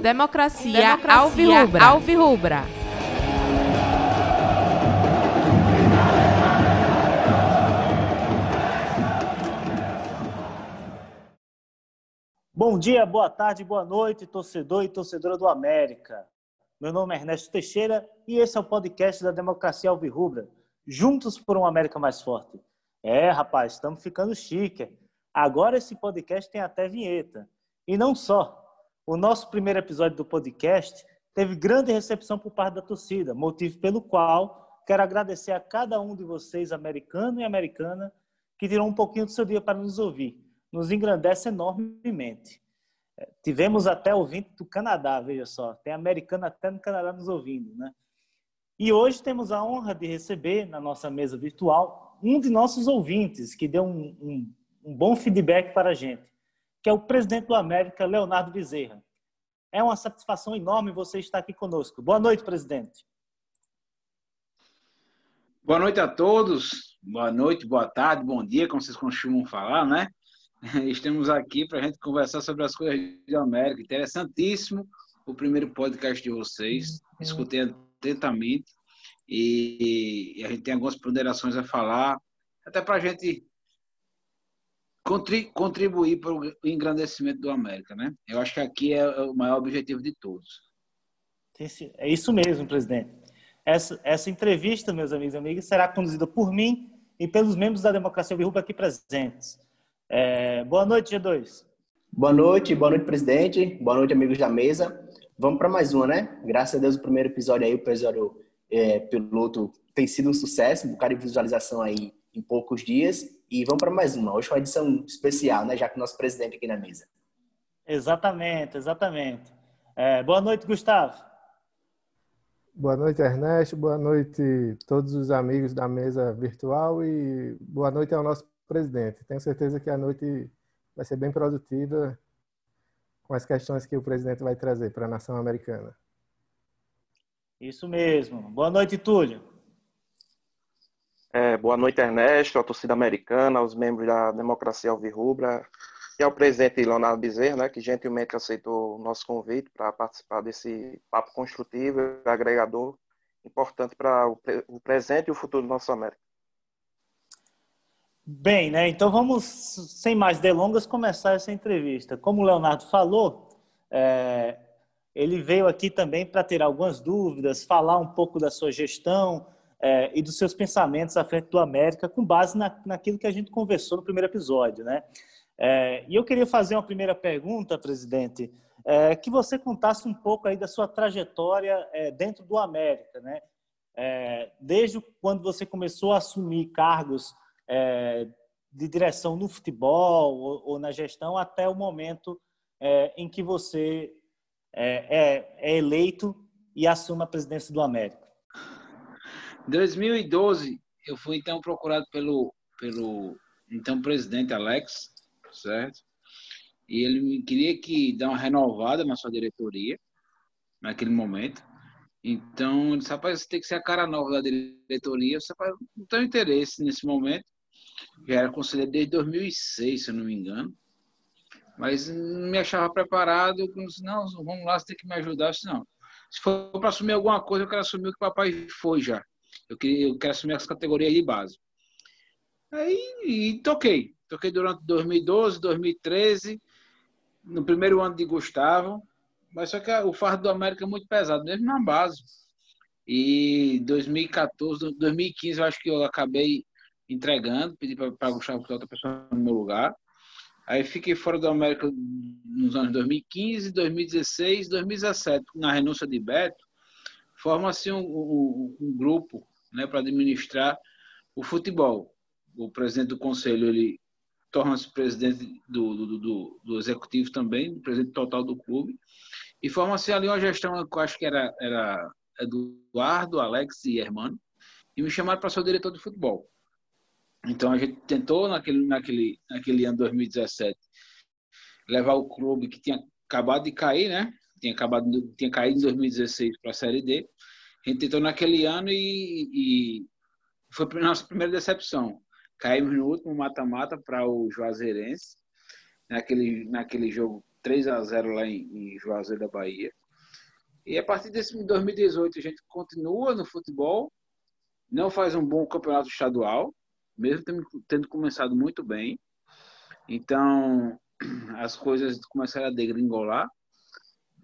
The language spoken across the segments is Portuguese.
Democracia, Democracia Alvirrubra. Alvirrubra. Bom dia, boa tarde, boa noite, torcedor e torcedora do América. Meu nome é Ernesto Teixeira e esse é o podcast da Democracia Alvirrubra. Juntos por uma América mais forte. É, rapaz, estamos ficando chique. Agora esse podcast tem até vinheta. E não só. O nosso primeiro episódio do podcast teve grande recepção por parte da torcida, motivo pelo qual quero agradecer a cada um de vocês, americano e americana, que tirou um pouquinho do seu dia para nos ouvir. Nos engrandece enormemente. É, tivemos até ouvinte do Canadá, veja só. Tem americano até no Canadá nos ouvindo, né? E hoje temos a honra de receber na nossa mesa virtual um de nossos ouvintes que deu um, um, um bom feedback para a gente que é o presidente do América, Leonardo Bezerra. É uma satisfação enorme você estar aqui conosco. Boa noite, presidente. Boa noite a todos. Boa noite, boa tarde, bom dia, como vocês costumam falar, né? Estamos aqui para a gente conversar sobre as coisas do América. Interessantíssimo o primeiro podcast de vocês. Escutei atentamente e a gente tem algumas ponderações a falar, até para a gente contribuir para o engrandecimento do América, né? Eu acho que aqui é o maior objetivo de todos. É isso mesmo, presidente. Essa, essa entrevista, meus amigos e amigas, será conduzida por mim e pelos membros da Democracia Virruba aqui presentes. É, boa noite, G2. Boa noite, boa noite, presidente. Boa noite, amigos da mesa. Vamos para mais uma, né? Graças a Deus, o primeiro episódio aí, o episódio é, piloto, tem sido um sucesso, um bocado de visualização aí em poucos dias. E vamos para mais uma. Hoje é uma edição especial, né? Já que o nosso presidente aqui na mesa. Exatamente, exatamente. É, boa noite, Gustavo. Boa noite, Ernesto. Boa noite todos os amigos da mesa virtual e boa noite ao nosso presidente. Tenho certeza que a noite vai ser bem produtiva com as questões que o presidente vai trazer para a nação americana. Isso mesmo. Boa noite, Túlio. É, boa noite, Ernesto, à torcida americana, aos membros da Democracia Alvirrubra e ao presidente Leonardo Bezerra, né, que gentilmente aceitou o nosso convite para participar desse papo construtivo e agregador importante para o, o, presente e o futuro do nosso América. Bem, né? Então vamos, sem mais delongas, começar essa entrevista. Como o Leonardo falou, é, ele veio aqui também para ter algumas dúvidas, falar um pouco da sua gestão, é, e dos seus pensamentos à frente do América, com base na, naquilo que a gente conversou no primeiro episódio, né? É, e eu queria fazer uma primeira pergunta, presidente, é, que você contasse um pouco aí da sua trajetória é, dentro do América, né? É, desde quando você começou a assumir cargos é, de direção no futebol ou, ou, na gestão até o momento em que você é, é eleito e assume a presidência do América. Em 2012, eu fui então procurado pelo, pelo então presidente Alex, certo? E ele queria que dar uma renovada na sua diretoria, naquele momento. Então, ele disse, rapaz, você tem que ser a cara nova da diretoria. Eu disse, rapaz, não tenho interesse nesse momento. Já era conselheiro desde 2006, se eu não me engano. Mas não me achava preparado. Eu disse, não, vamos lá, você tem que me ajudar. Eu disse, não. Se for para assumir alguma coisa, eu quero assumir o que o papai foi já. Eu, queria, eu quero assumir as categorias de base. Aí e toquei. Toquei durante 2012, 2013, no primeiro ano de Gustavo. Mas só que o fardo do América é muito pesado, mesmo na base. E 2014, 2015, eu acho que eu acabei entregando, pedi para Gustavo botar outra pessoa no meu lugar. Aí fiquei fora do América nos anos 2015, 2016, 2017. Na renúncia de Beto, forma-se um, um, um, grupo né, para administrar o futebol. O presidente do conselho ele torna-se presidente do, do, do, do, executivo também, presidente total do clube, e forma-se ali uma gestão que eu acho que era, era Eduardo, Alex e Hermano, e me chamaram para ser o diretor de futebol. Então a gente tentou naquele, naquele, naquele ano 2017 levar o clube que tinha acabado de cair, né? Tinha acabado, tinha caído em 2016 para a Série D a gente tentou naquele ano e, e foi a nossa primeira decepção. Caímos no último mata-mata para o Juazeirense, naquele, naquele jogo 3 a 0 lá em, em Juazeiro da Bahia. E a partir desse 2018 a gente continua no futebol, não faz um bom campeonato estadual, mesmo tendo, tendo começado muito bem. Então as coisas começaram a degringolar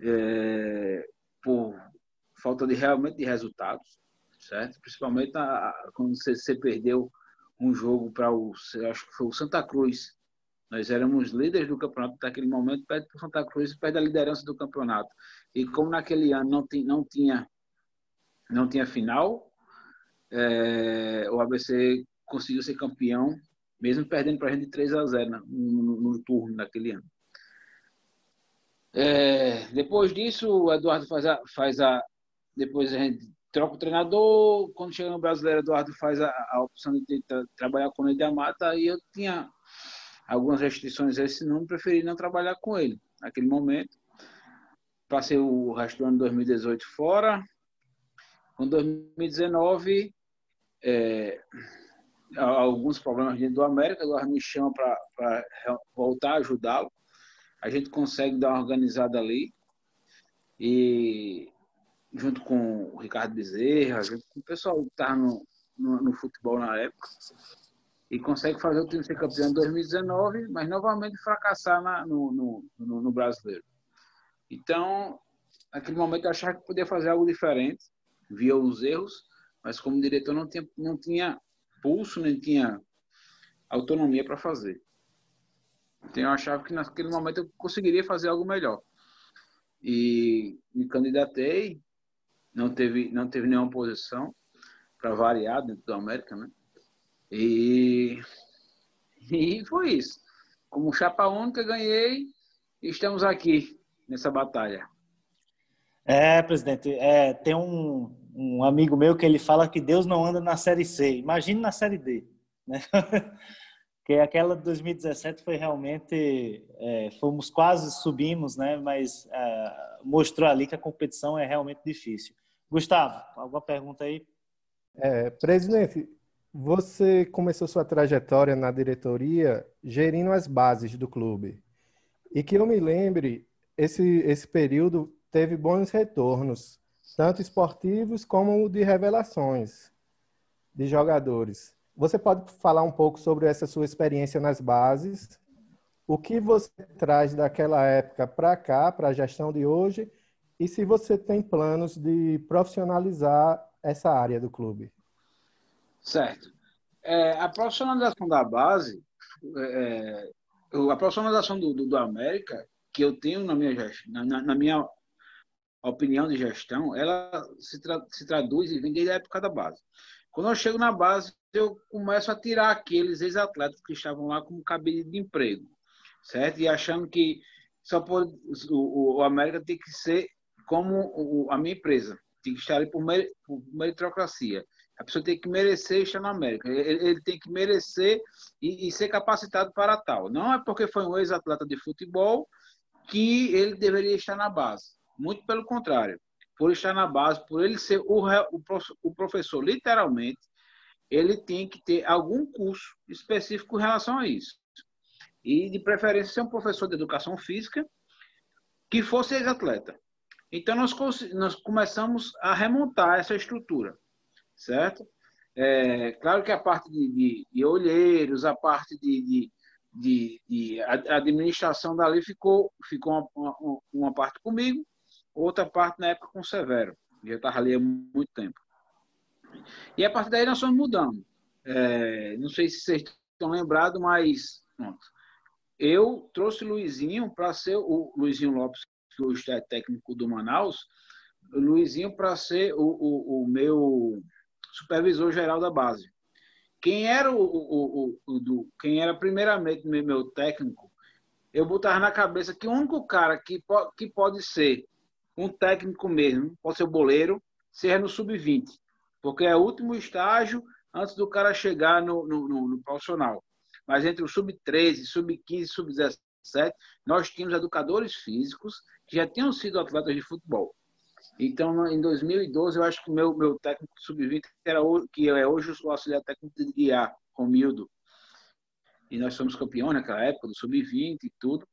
é, por falta de realmente de resultados, certo? Principalmente a, a, quando você, você, perdeu um jogo para o, acho que foi o Santa Cruz. Nós éramos líderes do campeonato naquele momento, perde para o Santa Cruz e perde a liderança do campeonato. E como naquele ano não, tem, não tinha não tinha final, é, o ABC conseguiu ser campeão, mesmo perdendo para a gente de 3 a 0 no, no, no turno naquele ano. É, depois disso, o Eduardo faz a, faz a. Depois a gente troca o treinador. Quando chega no brasileiro, Eduardo faz a, a opção de trabalhar com ele da mata. E eu tinha algumas restrições a esse nome, preferi não trabalhar com ele naquele momento. Passei o resto do ano de 2018 fora. Com 2019, é, alguns problemas dentro do América, Eduardo me chama para voltar a ajudá-lo a gente consegue dar uma organizada ali e junto com o Ricardo Bezerra, junto com o pessoal que estava no, no, no, futebol na época, e consegue fazer o time ser campeão em 2019, mas novamente fracassar na, no, no, no, brasileiro. Então, naquele momento eu achava que podia fazer algo diferente, via os erros, mas como diretor não tinha, não tinha pulso, nem tinha autonomia para fazer. Então eu achava que naquele momento eu conseguiria fazer algo melhor. E me candidatei, não teve, não teve nenhuma posição para variar dentro do América, né? E, e foi isso. Como chapa única, ganhei e estamos aqui nessa batalha. É, presidente, é, tem um, um amigo meu que ele fala que Deus não anda na Série C. Imagine na Série D. Né? Porque aquela de 2017 foi realmente, é, fomos quase subimos, né? Mas é, mostrou ali que a competição é realmente difícil. Gustavo, alguma pergunta aí? É, presidente, você começou sua trajetória na diretoria gerindo as bases do clube. E que eu me lembre, esse, esse período teve bons retornos, tanto esportivos como de revelações de jogadores. Você pode falar um pouco sobre essa sua experiência nas bases? O que você traz daquela época para cá, para a gestão de hoje? E se você tem planos de profissionalizar essa área do clube? Certo. É, a profissionalização da base, é, a profissionalização do, do, do, América, que eu tenho na minha, na, na minha opinião de gestão, ela se, tra, se traduz e vem desde a época da base. Quando eu chego na base, eu começo a tirar aqueles ex-atletas que estavam lá como cabide de emprego, certo? E achando que só pode, o, o América tem que ser como o, a minha empresa, tem que estar ali por, mer, por meritocracia. A pessoa tem que merecer estar na América. Ele, ele tem que merecer e, e, ser capacitado para tal. Não é porque foi um ex-atleta de futebol que ele deveria estar na base. Muito pelo contrário por estar na base, por ele ser o, o professor, literalmente, ele tem que ter algum curso específico em relação a isso. E, de preferência, ser um professor de educação física que fosse ex-atleta. Então, nós, nós começamos a remontar essa estrutura, certo? É, claro que a parte de, de, de olheiros, a parte de, de, de, administração dali ficou, ficou uma, uma, uma parte comigo, outra parte na época com Severo, já estava ali há muito tempo. E a partir daí nós fomos mudando. É, não sei se vocês estão lembrados, mas pronto. eu trouxe o Luizinho para ser o Luizinho Lopes, que hoje é técnico do Manaus, Luizinho para ser o, o, o, meu supervisor geral da base. Quem era o, o, o do, quem era primeiramente meu técnico, eu botava na cabeça que o único cara que, que pode ser um técnico mesmo, pode ser o boleiro, seja no sub-20, porque é o último estágio antes do cara chegar no, no, no, no profissional. Mas entre o sub-13, sub-15 e sub-17, nós tínhamos educadores físicos já tinham sido atletas de futebol. Então, em 2012, eu acho que meu, meu técnico sub-20 era que é hoje o auxiliar técnico de IA, Romildo. E nós fomos campeões naquela época, do sub-20 e tudo.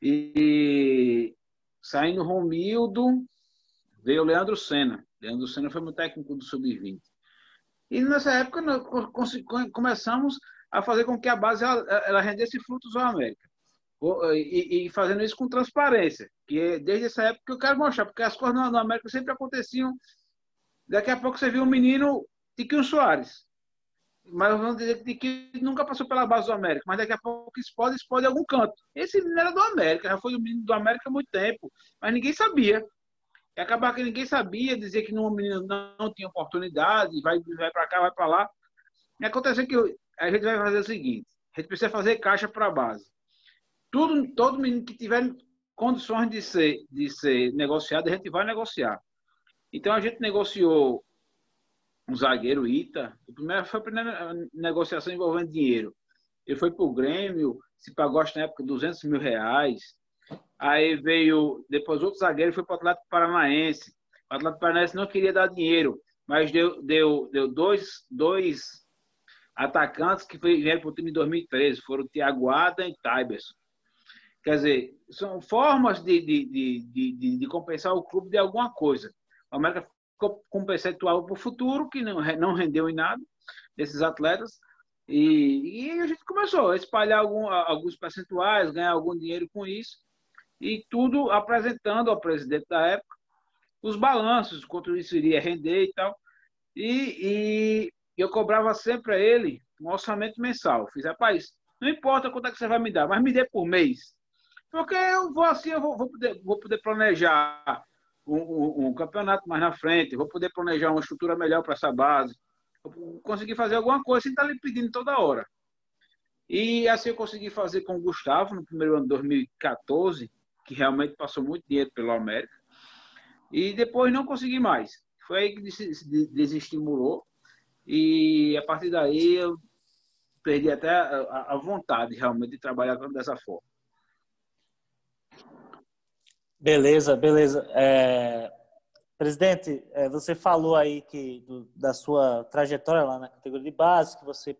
E saindo Romildo, veio o Leandro Senna. Leandro Senna foi meu técnico do Sub-20. E nessa época nós começamos a fazer com que a base ela, ela rendesse frutos ao América. E, e, fazendo isso com transparência, que é desde essa época eu quero mostrar, porque as coisas no América sempre aconteciam. Daqui a pouco você viu um menino, Tiquinho Soares, mas vamos dizer que nunca passou pela base do América, mas daqui a pouco explode, explode em algum canto. Esse menino era do América, já foi do América há muito tempo, mas ninguém sabia. E acabar que ninguém sabia, dizer que no menino não tinha oportunidade, vai, vai para cá, vai para lá. E aconteceu que a gente vai fazer o seguinte: a gente precisa fazer caixa para a base. Tudo, todo menino que tiver condições de ser, de ser negociado, a gente vai negociar. Então a gente negociou um zagueiro Ita. O primeiro foi a primeira negociação envolvendo dinheiro. Ele foi para o Grêmio, se pagou na época 200 mil reais. Aí veio depois outro zagueiro foi para o Atlético Paranaense. O Atlético Paranaense não queria dar dinheiro, mas deu, deu, deu dois, dois atacantes que vieram para o time em 2013. Foram Thiago Ada e Tybers. Quer dizer, são formas de, de, de, de, compensar o clube de alguma coisa. O América com um percentual para o futuro, que não, não rendeu em nada desses atletas. E, e a gente começou a espalhar algum, alguns percentuais, ganhar algum dinheiro com isso, e tudo apresentando ao presidente da época os balanços, quanto isso iria render e tal. E, e eu cobrava sempre a ele um orçamento mensal. Fiz, rapaz, não importa quanto é que você vai me dar, mas me dê por mês. Porque eu vou assim, eu vou, vou, poder, vou poder planejar um, um, um, campeonato mais na frente, vou poder planejar uma estrutura melhor para essa base, vou conseguir fazer alguma coisa sem estar lhe pedindo toda hora. E assim eu consegui fazer com o Gustavo no primeiro ano de 2014, que realmente passou muito dinheiro pelo América, e depois não consegui mais. Foi aí que desestimulou, e a partir daí eu perdi até a vontade realmente de trabalhar dessa forma. Beleza, beleza. É, presidente, é, você falou aí que do, da sua trajetória lá na categoria de base, que você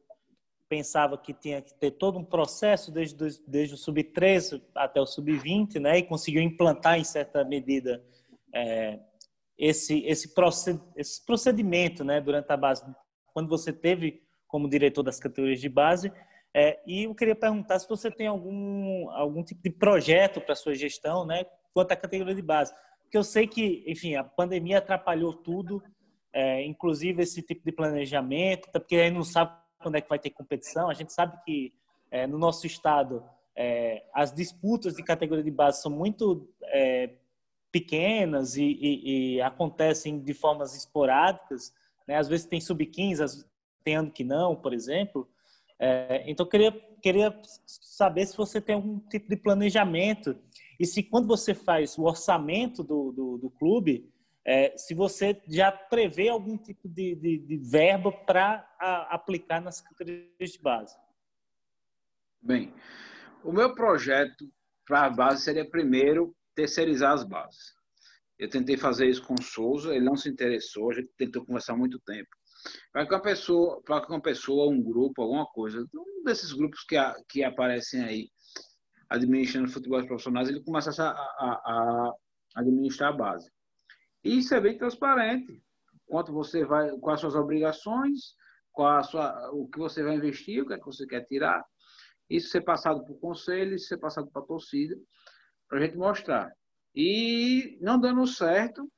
pensava que tinha que ter todo um processo desde, desde o sub-13 até o sub-20, né? E conseguiu implantar em certa medida é, esse, esse, proced, esse procedimento, né? Durante a base, quando você teve como diretor das categorias de base. É, e eu queria perguntar se você tem algum, algum tipo de projeto para sua gestão, né? Quanto à categoria de base. Porque eu sei que, enfim, a pandemia atrapalhou tudo, é, inclusive esse tipo de planejamento, porque a gente não sabe quando é que vai ter competição. A gente sabe que é, no nosso estado é, as disputas de categoria de base são muito é, pequenas e, e, e, acontecem de formas esporádicas. Né? Às vezes tem sub-15, tem ano que não, por exemplo. É, então, queria, queria saber se você tem algum tipo de planejamento e se quando você faz o orçamento do, do, do clube, é, se você já prevê algum tipo de, de, de verba para aplicar nas categorias de base. Bem, o meu projeto para a base seria primeiro terceirizar as bases. Eu tentei fazer isso com o Souza, ele não se interessou, a gente tentou conversar muito tempo. Para que uma pessoa, para que uma pessoa, um grupo, alguma coisa, um desses grupos que, que aparecem aí, administrando futebol profissionais, ele começa a, a, a administrar a base. E isso é bem transparente. Quanto você vai, quais as suas obrigações, qual sua, o que você vai investir, o que é que você quer tirar. Isso ser passado para o conselho, isso ser passado para a torcida, para a gente mostrar. E não dando certo,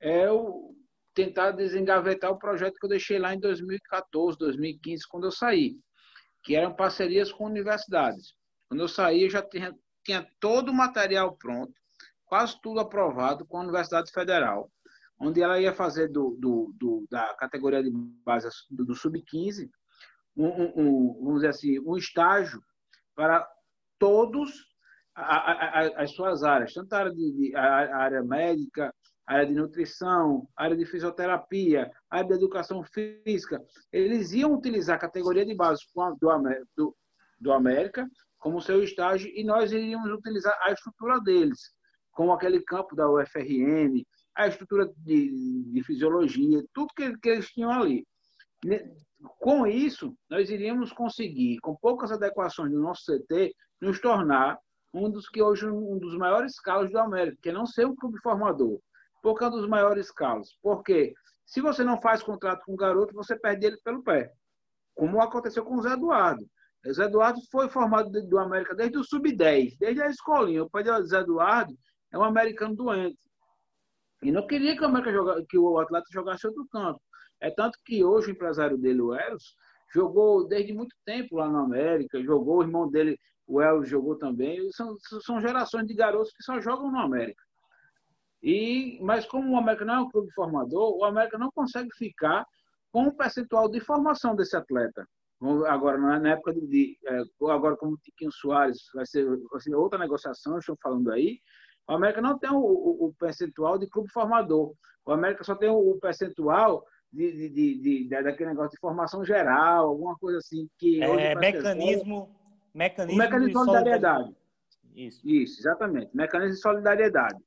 é o tentar desengavetar o projeto que eu deixei lá em 2014, 2015, quando eu saí, que eram parcerias com universidades. Quando eu saí, eu já tinha, tinha todo o material pronto, quase tudo aprovado com a Universidade Federal, onde ela ia fazer do, do, do da categoria de base do, do sub-15 um, um, um, vamos dizer assim, um estágio para todos a, a, as suas áreas, tanto a área, de, a área médica, a área de nutrição, a área de fisioterapia, a área de educação física. Eles iam utilizar a categoria de base do, do, do América como seu estágio e nós iríamos utilizar a estrutura deles, como aquele campo da UFRN, a estrutura de, de fisiologia, tudo que, que eles tinham ali. Com isso, nós iríamos conseguir, com poucas adequações do nosso CT, nos tornar um dos que hoje um dos maiores calos do América, que é não ser um clube formador. Por que é um dos maiores calos? Porque se você não faz contrato com o garoto, você perde ele pelo pé. Como aconteceu com o Zé Eduardo. Zé Eduardo foi formado do América desde o sub-10, desde a escolinha. O pai do Zé Eduardo é um americano doente. E não queria que o, América joga, que o atleta jogasse outro campo. É tanto que hoje o empresário dele, o Eros, jogou desde muito tempo lá na América, jogou, o irmão dele, o Eros, jogou também. São, são gerações de garotos que só jogam no América. E, mas como o América não é um clube formador, o América não consegue ficar com o percentual de formação desse atleta. Agora, na época de, é, agora como o Tiquinho Soares vai ser, vai ser outra negociação, estou falando aí, o América não tem o, o, o, percentual de clube formador. O América só tem o, o percentual de, de, de, de, daquele negócio de formação geral, alguma coisa assim que é, mecanismo, mecanismo, mecanismo de solidariedade. Isso. Isso, exatamente. Mecanismo de solidariedade.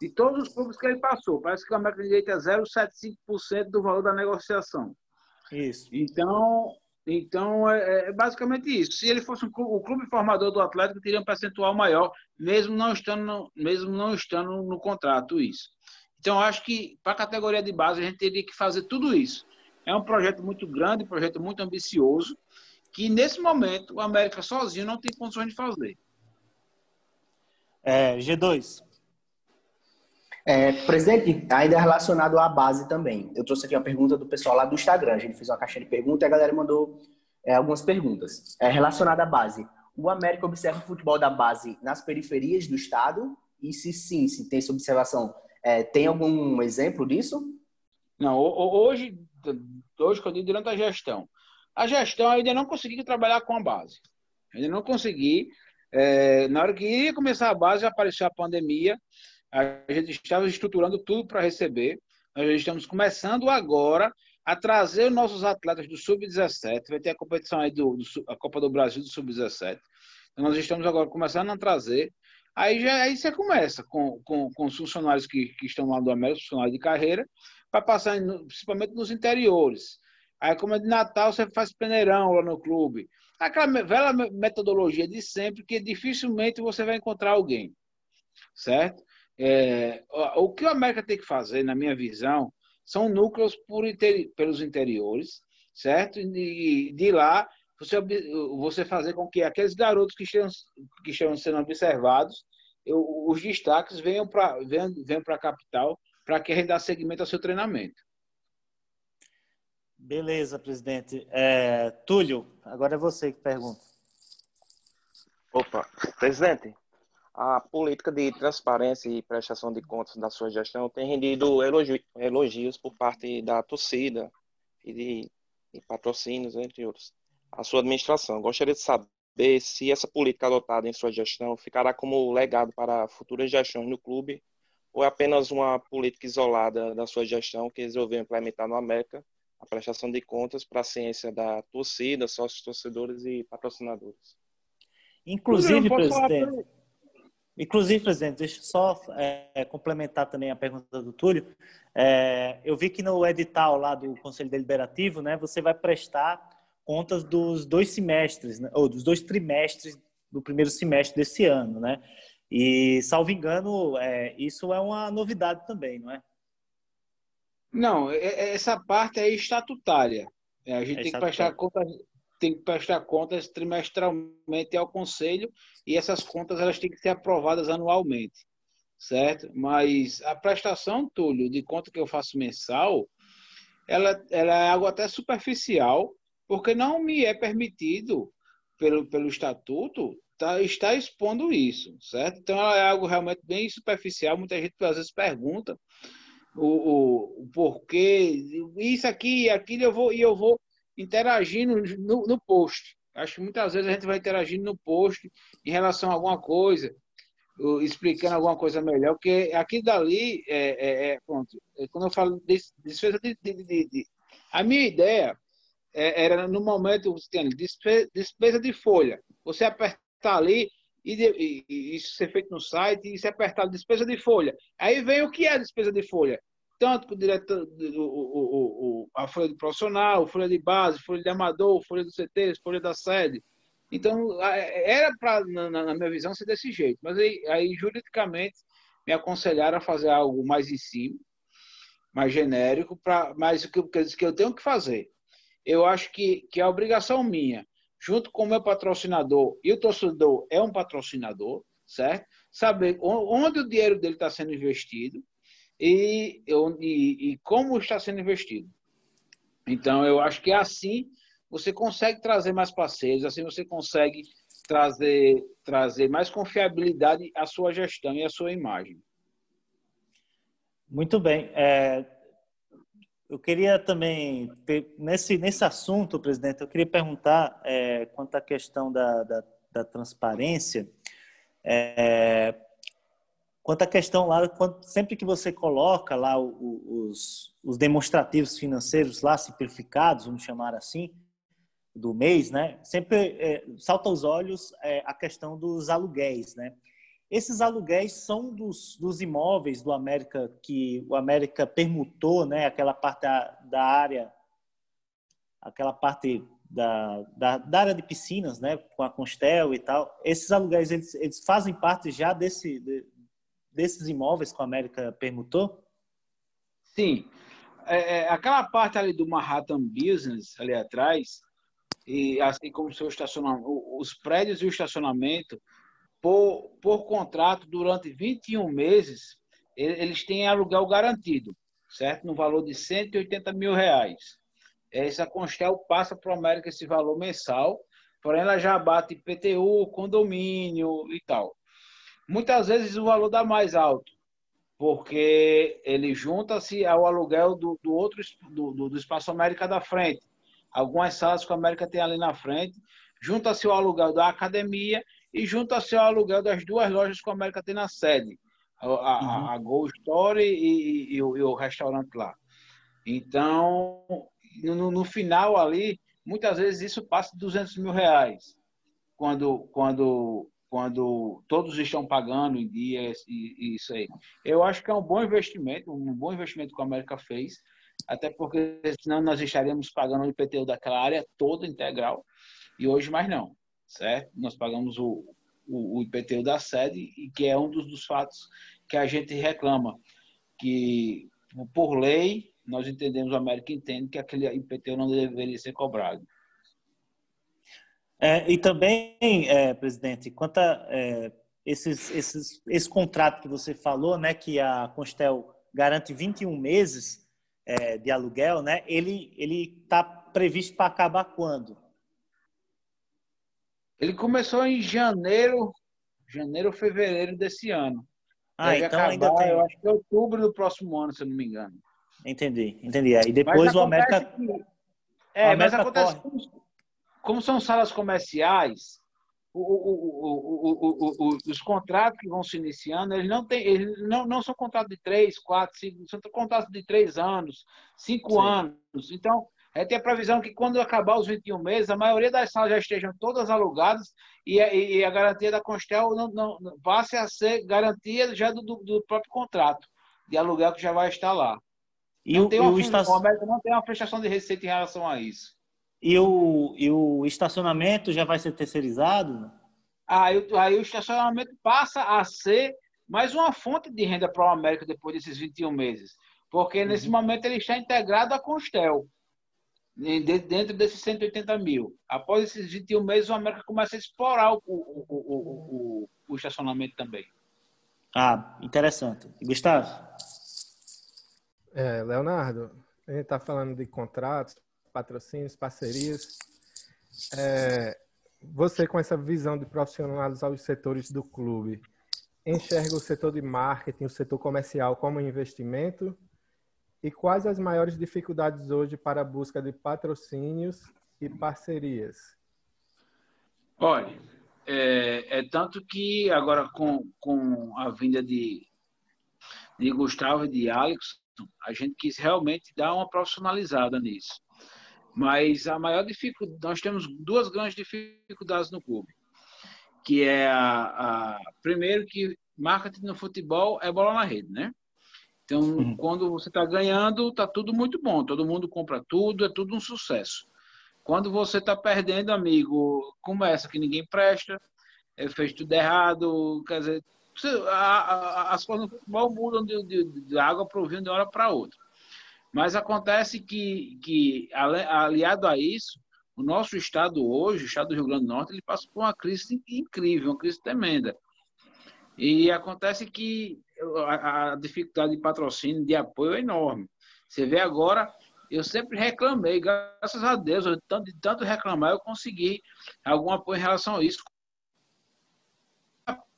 De todos os clubes que ele passou, parece que o América Direito é 0,75% do valor da negociação. Isso. Então, então, é, é, basicamente isso. Se ele fosse um clube, o clube formador do Atlético, teria um percentual maior, mesmo não estando no, mesmo não estando no contrato isso. Então, acho que para a categoria de base a gente teria que fazer tudo isso. É um projeto muito grande, um projeto muito ambicioso, que nesse momento o América sozinho não tem condições de fazer. É, G2. É, presidente, ainda relacionado à base também. Eu trouxe aqui uma pergunta do pessoal lá do Instagram. A gente fez uma caixinha de perguntas e a galera mandou é, algumas perguntas. É, relacionada à base. O América observa o futebol da base nas periferias do estado? E se sim, se tem essa observação, é, tem algum exemplo disso? Não, hoje, hoje digo durante a gestão. A gestão ainda não consegui trabalhar com a base. Ainda não consegui. É, na hora que ia começar a base, apareceu a pandemia a gente estava estruturando tudo para receber. Nós estamos começando agora a trazer nossos atletas do Sub-17. Vai ter a competição aí do, do, a Copa do Brasil do Sub-17. Então, nós estamos agora começando a trazer. Aí já aí você começa com, com, com os funcionários que, que estão lá do América, funcionários de carreira, para passar principalmente nos interiores. Aí, como é de Natal, você faz peneirão lá no clube. Aquela velha metodologia de sempre que dificilmente você vai encontrar alguém. Certo? É, o que o América tem que fazer, na minha visão, são núcleos por interi pelos interiores, certo? E de lá você, você fazer com que aqueles garotos que estão, que estão sendo observados, eu, os destaques venham para venham, venham a capital para que a gente dê seguimento ao seu treinamento. Beleza, presidente. É, Túlio, agora é você que pergunta. Opa, presidente, a política de transparência e prestação de contas da sua gestão tem rendido elogios por parte da torcida e de, de patrocínios, entre outros. A sua administração. Gostaria de saber se essa política adotada em sua gestão ficará como legado para futuras gestões no clube ou é apenas uma política isolada da sua gestão que resolveu implementar no América a prestação de contas para a ciência da torcida, sócios torcedores e patrocinadores. Inclusive, presidente, Inclusive, presidente, deixa eu só é, complementar também a pergunta do Túlio. É, eu vi que no edital lá do Conselho Deliberativo, né, você vai prestar contas dos dois semestres, né, ou dos dois trimestres do primeiro semestre desse ano, né? E, salvo engano, é, isso é uma novidade também, não é? Não, é, é, essa parte é estatutária. É, a gente tem que prestar contas tem que prestar contas trimestralmente ao conselho e essas contas elas têm que ser aprovadas anualmente, certo? Mas a prestação, Túlio, de conta que eu faço mensal, ela, ela é algo até superficial, porque não me é permitido, pelo, pelo estatuto, tá, estar expondo isso, certo? Então é algo realmente bem superficial, muita gente às vezes pergunta o, o, o porquê, isso aqui e aquilo, eu vou, e eu vou interagindo no, no post. Acho que muitas vezes a gente vai interagindo no post em relação a alguma coisa, explicando alguma coisa melhor, porque aqui dali, é, é, é pronto, é, quando eu falo de despesa de, de, de, de, A minha ideia é, era no momento, tem despesa, despesa de folha. Você apertar ali e, e, e, isso ser feito no site e se apertar despesa de folha. Aí vem o que é despesa de folha tanto para o diretor, o, o, o, a folha de profissional, folha de base, folha de amador, folha do CT, folha da sede, Então, era para, na, na, minha visão, ser desse jeito. Mas aí, aí, juridicamente, me aconselharam a fazer algo mais em cima, mais genérico, pra, mas o que, que eu tenho que fazer. Eu acho que, que a obrigação minha, junto com o meu patrocinador, e o torcedor é um patrocinador, certo? Saber onde o dinheiro dele está sendo investido e, e, e como está sendo investido. Então, eu acho que assim você consegue trazer mais parceiros, assim você consegue trazer, trazer mais confiabilidade à sua gestão e à sua imagem. Muito bem. É, eu queria também, nesse, nesse assunto, presidente, eu queria perguntar é, quanto à questão da, da, da transparência. É, quanto à questão lá, sempre que você coloca lá os, os demonstrativos financeiros lá simplificados, vamos chamar assim, do mês, né? Sempre é, salta aos olhos é, a questão dos aluguéis, né? Esses aluguéis são dos, dos imóveis do América que o América permutou, né? Aquela parte da, da área, aquela parte da, da, da, área de piscinas, né? Com a Constel e tal. Esses aluguéis eles, eles fazem parte já desse de, desses imóveis que o América permutou? Sim. É, é, aquela parte ali do Manhattan Business ali atrás e assim como seu estacionamento, os prédios e o estacionamento por, por contrato durante 21 meses, eles têm aluguel garantido, certo? No valor de 180 mil reais. Essa Constel passa para o América esse valor mensal, porém ela já bate IPTU, condomínio e tal. Muitas vezes o valor dá mais alto, porque ele junta-se ao aluguel do, do outro do, do, do Espaço América da frente. Algumas salas que a América tem ali na frente, junta-se ao aluguel da academia e junto-se ao aluguel das duas lojas que a América tem na sede, a, a, a Gold Story e, e, e, o, e, o, restaurante lá. Então, no, no, final ali, muitas vezes isso passa de 200 mil reais, quando, quando, quando todos estão pagando em dias e, e isso aí. Eu acho que é um bom investimento, um bom investimento que a América fez, até porque senão nós estaríamos pagando o IPTU daquela área toda integral, e hoje mais não certo? Nós pagamos o, o, o IPTU da sede, e que é um dos, dos fatos que a gente reclama, que por lei, nós entendemos, o América entende que aquele IPTU não deveria ser cobrado. É, e também, é, presidente, quanto a é, esses, esses, esse contrato que você falou, né, que a Constel garante 21 meses é, de aluguel, né, ele está previsto para acabar quando? Ele começou em janeiro, janeiro ou fevereiro desse ano. Ah, Deve então acabar, ainda tem. Eu acho que é outubro do próximo ano, se eu não me engano. Entendi, entendi. Aí depois o América. Que, é, América mas acontece como, como, são salas comerciais, o, o, o, os contratos que vão se iniciando, eles não têm, eles não, não são contratos de três, quatro, cinco, são contratos de três anos, cinco Sim. anos. Então, é ter a previsão que quando acabar os 21 meses, a maioria das salas já estejam todas alugadas e, e, e a garantia da Constel não, não, não, passe a ser garantia já do, do, próprio contrato de aluguel que já vai estar lá. E não o, tem uma, o estac... não tem uma prestação de receita em relação a isso. E o, e o estacionamento já vai ser terceirizado? Aí, aí o estacionamento passa a ser mais uma fonte de renda para o América depois desses 21 meses. Porque nesse uhum. momento ele está integrado à Constel dentro desses 180 mil. Após esses 21 meses, o América começa a explorar o, o, o, o, o estacionamento também. Ah, interessante. Gustavo? É, Leonardo, a gente está falando de contratos, patrocínios, parcerias. É, você, com essa visão de profissionalizar os setores do clube, enxerga o setor de marketing, o setor comercial como investimento e quais as maiores dificuldades hoje para a busca de patrocínios e parcerias? Olha, é, é tanto que agora com, com a vinda de, de Gustavo e de Alex, a gente quis realmente dar uma profissionalizada nisso. Mas a maior dificuldade, nós temos duas grandes dificuldades no clube, que é a, a primeiro que marketing no futebol é bola na rede, né? Então, uhum. quando você está ganhando, está tudo muito bom. Todo mundo compra tudo, é tudo um sucesso. Quando você está perdendo, amigo, começa que ninguém presta, é, fez tudo errado, quer dizer, as coisas no futebol mudam de, de, de água para o vinho de uma hora para outra. Mas acontece que, que, aliado a isso, o nosso estado hoje, o estado do Rio Grande do Norte, ele passa por uma crise incrível, uma crise tremenda. E acontece que a, a dificuldade de patrocínio, de apoio é enorme. Você vê agora, eu sempre reclamei, graças a Deus, eu, tanto, de tanto reclamar, eu consegui algum apoio em relação a isso.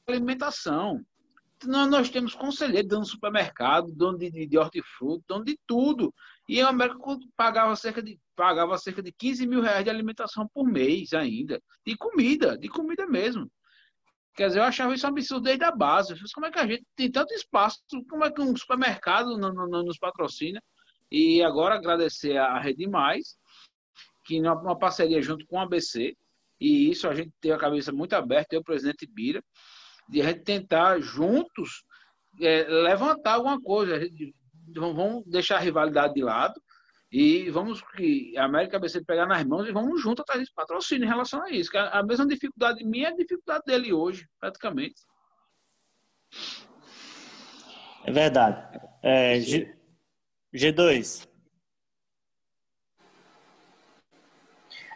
Alimentação. Nós, temos conselheiro dono de supermercado, dono de, de, de hortifruti, dono de tudo. E a América pagava cerca, de, pagava cerca de 15 mil reais de alimentação por mês ainda. De comida, de comida mesmo. Quer dizer, eu achava isso um absurdo desde a base. Como é que a gente tem tanto espaço? Como é que um supermercado não, não, nos patrocina? E agora agradecer a Rede Mais, que numa parceria junto com a ABC, e isso a gente tem a cabeça muito aberta, eu, o presidente Bira, de a gente tentar juntos é, levantar alguma coisa. Gente, vamos deixar a rivalidade de lado e vamos que a América ABC pegar nas mãos e vamos junto atrás desse patrocínio em relação a isso. Que a, a mesma dificuldade minha é a dificuldade dele hoje, praticamente. É verdade. É, G, G2.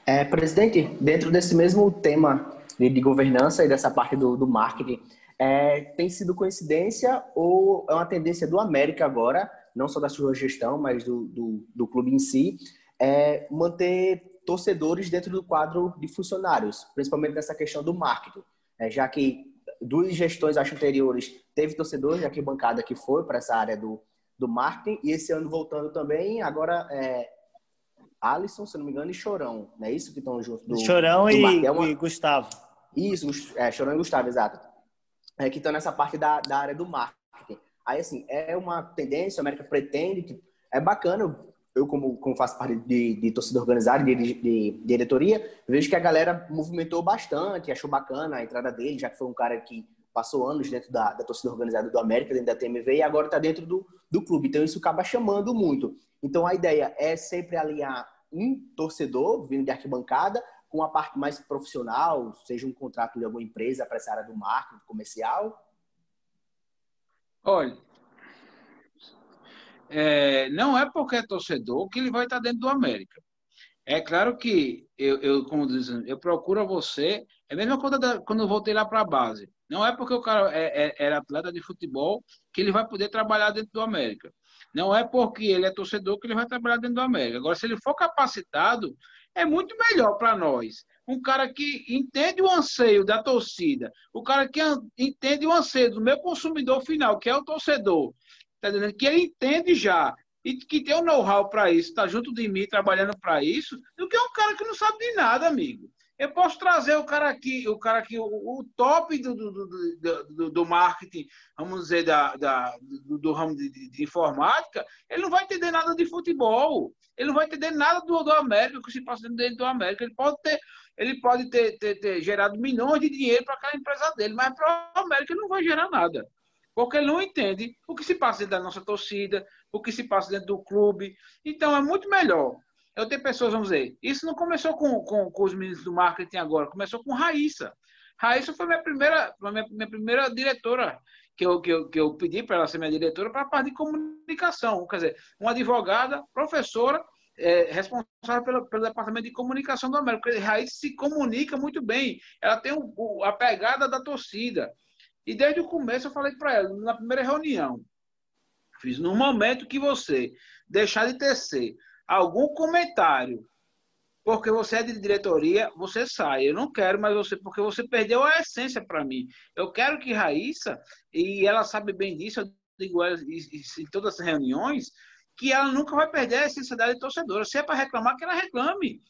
É, presidente, dentro desse mesmo tema de, de governança e dessa parte do, do marketing, é, tem sido coincidência ou é uma tendência do América agora, não só da sua gestão, mas do, do, do clube em si, é manter torcedores dentro do quadro de funcionários, principalmente nessa questão do marketing, é, já que duas gestões acho anteriores teve torcedores, já que bancada que foi para essa área do, do marketing, e esse ano voltando também, agora é Alisson, se não me engano, e Chorão, não é isso que estão juntos? Do, Chorão do e, é uma... e, Gustavo. Isso, é, Chorão e Gustavo, exato. É, que estão nessa parte da, da área do marketing. Aí, assim, é uma tendência, a América pretende, que é bacana, eu como, como faço parte de, de torcida organizada, de, de, de, diretoria, vejo que a galera movimentou bastante, achou bacana a entrada dele, já que foi um cara que passou anos dentro da, da torcida organizada do América, dentro da TMV, e agora está dentro do, do clube. Então, isso acaba chamando muito. Então, a ideia é sempre alinhar um torcedor vindo de arquibancada com a parte mais profissional, seja um contrato de alguma empresa para essa área do marketing comercial, Olha, é, não é porque é torcedor que ele vai estar dentro do América. É claro que eu, eu como dizem, eu procuro você. É a mesma coisa da, quando eu voltei lá para a base. Não é porque o cara é, é, era atleta de futebol que ele vai poder trabalhar dentro do América. Não é porque ele é torcedor que ele vai trabalhar dentro do América. Agora, se ele for capacitado, é muito melhor para nós um cara que entende o anseio da torcida, o cara que entende o anseio do meu consumidor final, que é o torcedor, tá entendendo? que ele entende já e que tem o um know-how para isso, está junto de mim trabalhando para isso, do que um cara que não sabe de nada, amigo. Eu posso trazer o cara aqui, o cara aqui, o, o top do, do, do, do, marketing, vamos dizer, da, da do, do, ramo de, de, de, informática, ele não vai entender nada de futebol, ele não vai entender nada do, do América, que se passa dentro do América. Ele pode ter ele pode ter, ter, ter gerado milhões de dinheiro para aquela empresa dele, mas para o América ele não vai gerar nada. Porque ele não entende o que se passa dentro da nossa torcida, o que se passa dentro do clube. Então é muito melhor. Eu tenho pessoas, vamos dizer, isso não começou com, com, com os meninos do marketing agora, começou com Raíssa. Raíssa foi minha primeira, minha, minha primeira diretora, que eu, que eu, que eu pedi para ela ser minha diretora para a parte de comunicação. Quer dizer, uma advogada, professora, é, responsável pelo, pelo, departamento de comunicação do América. Raiz se comunica muito bem. Ela tem o, o, a pegada da torcida. E desde o começo eu falei para ela, na primeira reunião, fiz no momento que você deixar de tecer algum comentário, porque você é de diretoria, você sai. Eu não quero mais você, porque você perdeu a essência para mim. Eu quero que Raíssa, e ela sabe bem disso, eu digo em todas as reuniões, que ela nunca vai perder a essência dela de torcedora. Se é para reclamar, que ela reclame.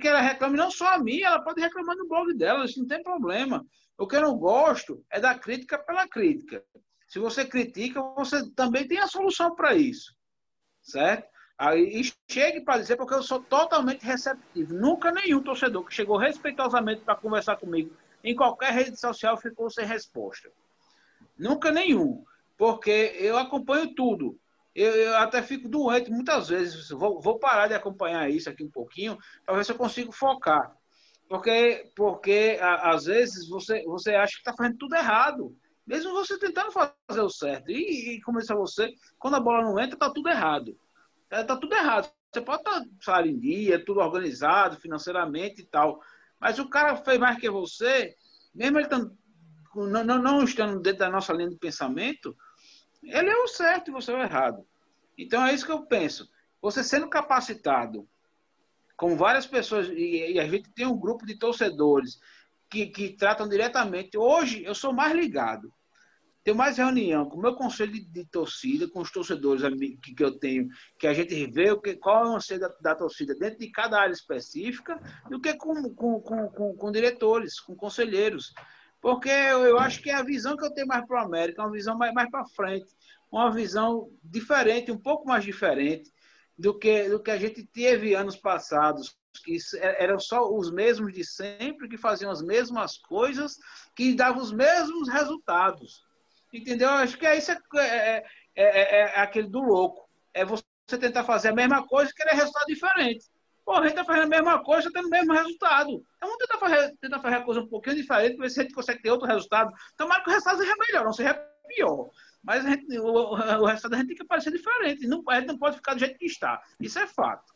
Que ela reclame não só a mim, ela pode reclamar no blog dela, isso não tem problema. O que eu não gosto é da crítica pela crítica. Se você critica, você também tem a solução para isso. Certo? Aí chegue para dizer, porque eu sou totalmente receptivo. Nunca nenhum torcedor que chegou respeitosamente para conversar comigo em qualquer rede social ficou sem resposta. Nunca nenhum. Porque eu acompanho tudo. Eu, eu, até fico doente muitas vezes. Vou, vou, parar de acompanhar isso aqui um pouquinho para ver se eu consigo focar. Porque, porque a, às vezes você, você acha que está fazendo tudo errado. Mesmo você tentando fazer o certo. E, e como disse a você, quando a bola não entra, está tudo errado. É, tudo errado. Você pode estar tá, salário em dia, tudo organizado financeiramente e tal. Mas o cara fez mais que você, mesmo ele não, não, não estando dentro da nossa linha de pensamento, ele é o certo e você é o errado. Então é isso que eu penso. Você sendo capacitado com várias pessoas, e, e a gente tem um grupo de torcedores que, que tratam diretamente. Hoje eu sou mais ligado tenho mais reunião com o meu conselho de, de, torcida, com os torcedores que, que eu tenho, que a gente vê o que, qual é o anseio da, da, torcida dentro de cada área específica, do que com, com, com, com diretores, com conselheiros. Porque eu, eu, acho que é a visão que eu tenho mais para o América, é uma visão mais, mais para frente, uma visão diferente, um pouco mais diferente do que, do que a gente teve anos passados, que eram só os mesmos de sempre, que faziam as mesmas coisas, que davam os mesmos resultados. Entendeu? Acho que é isso é, é, é, é, aquele do louco. É você tentar fazer a mesma coisa e querer resultado diferente. Pô, a gente tá fazendo a mesma coisa, tendo o mesmo resultado. Então vamos tentar fazer, tentar fazer a coisa um pouquinho diferente, ver se a gente consegue ter outro resultado. Tomara que o resultado seja melhor, não seja pior. Mas gente, o, o, resultado da gente tem que parecer diferente. Não, a gente não pode ficar do jeito que está. Isso é fato.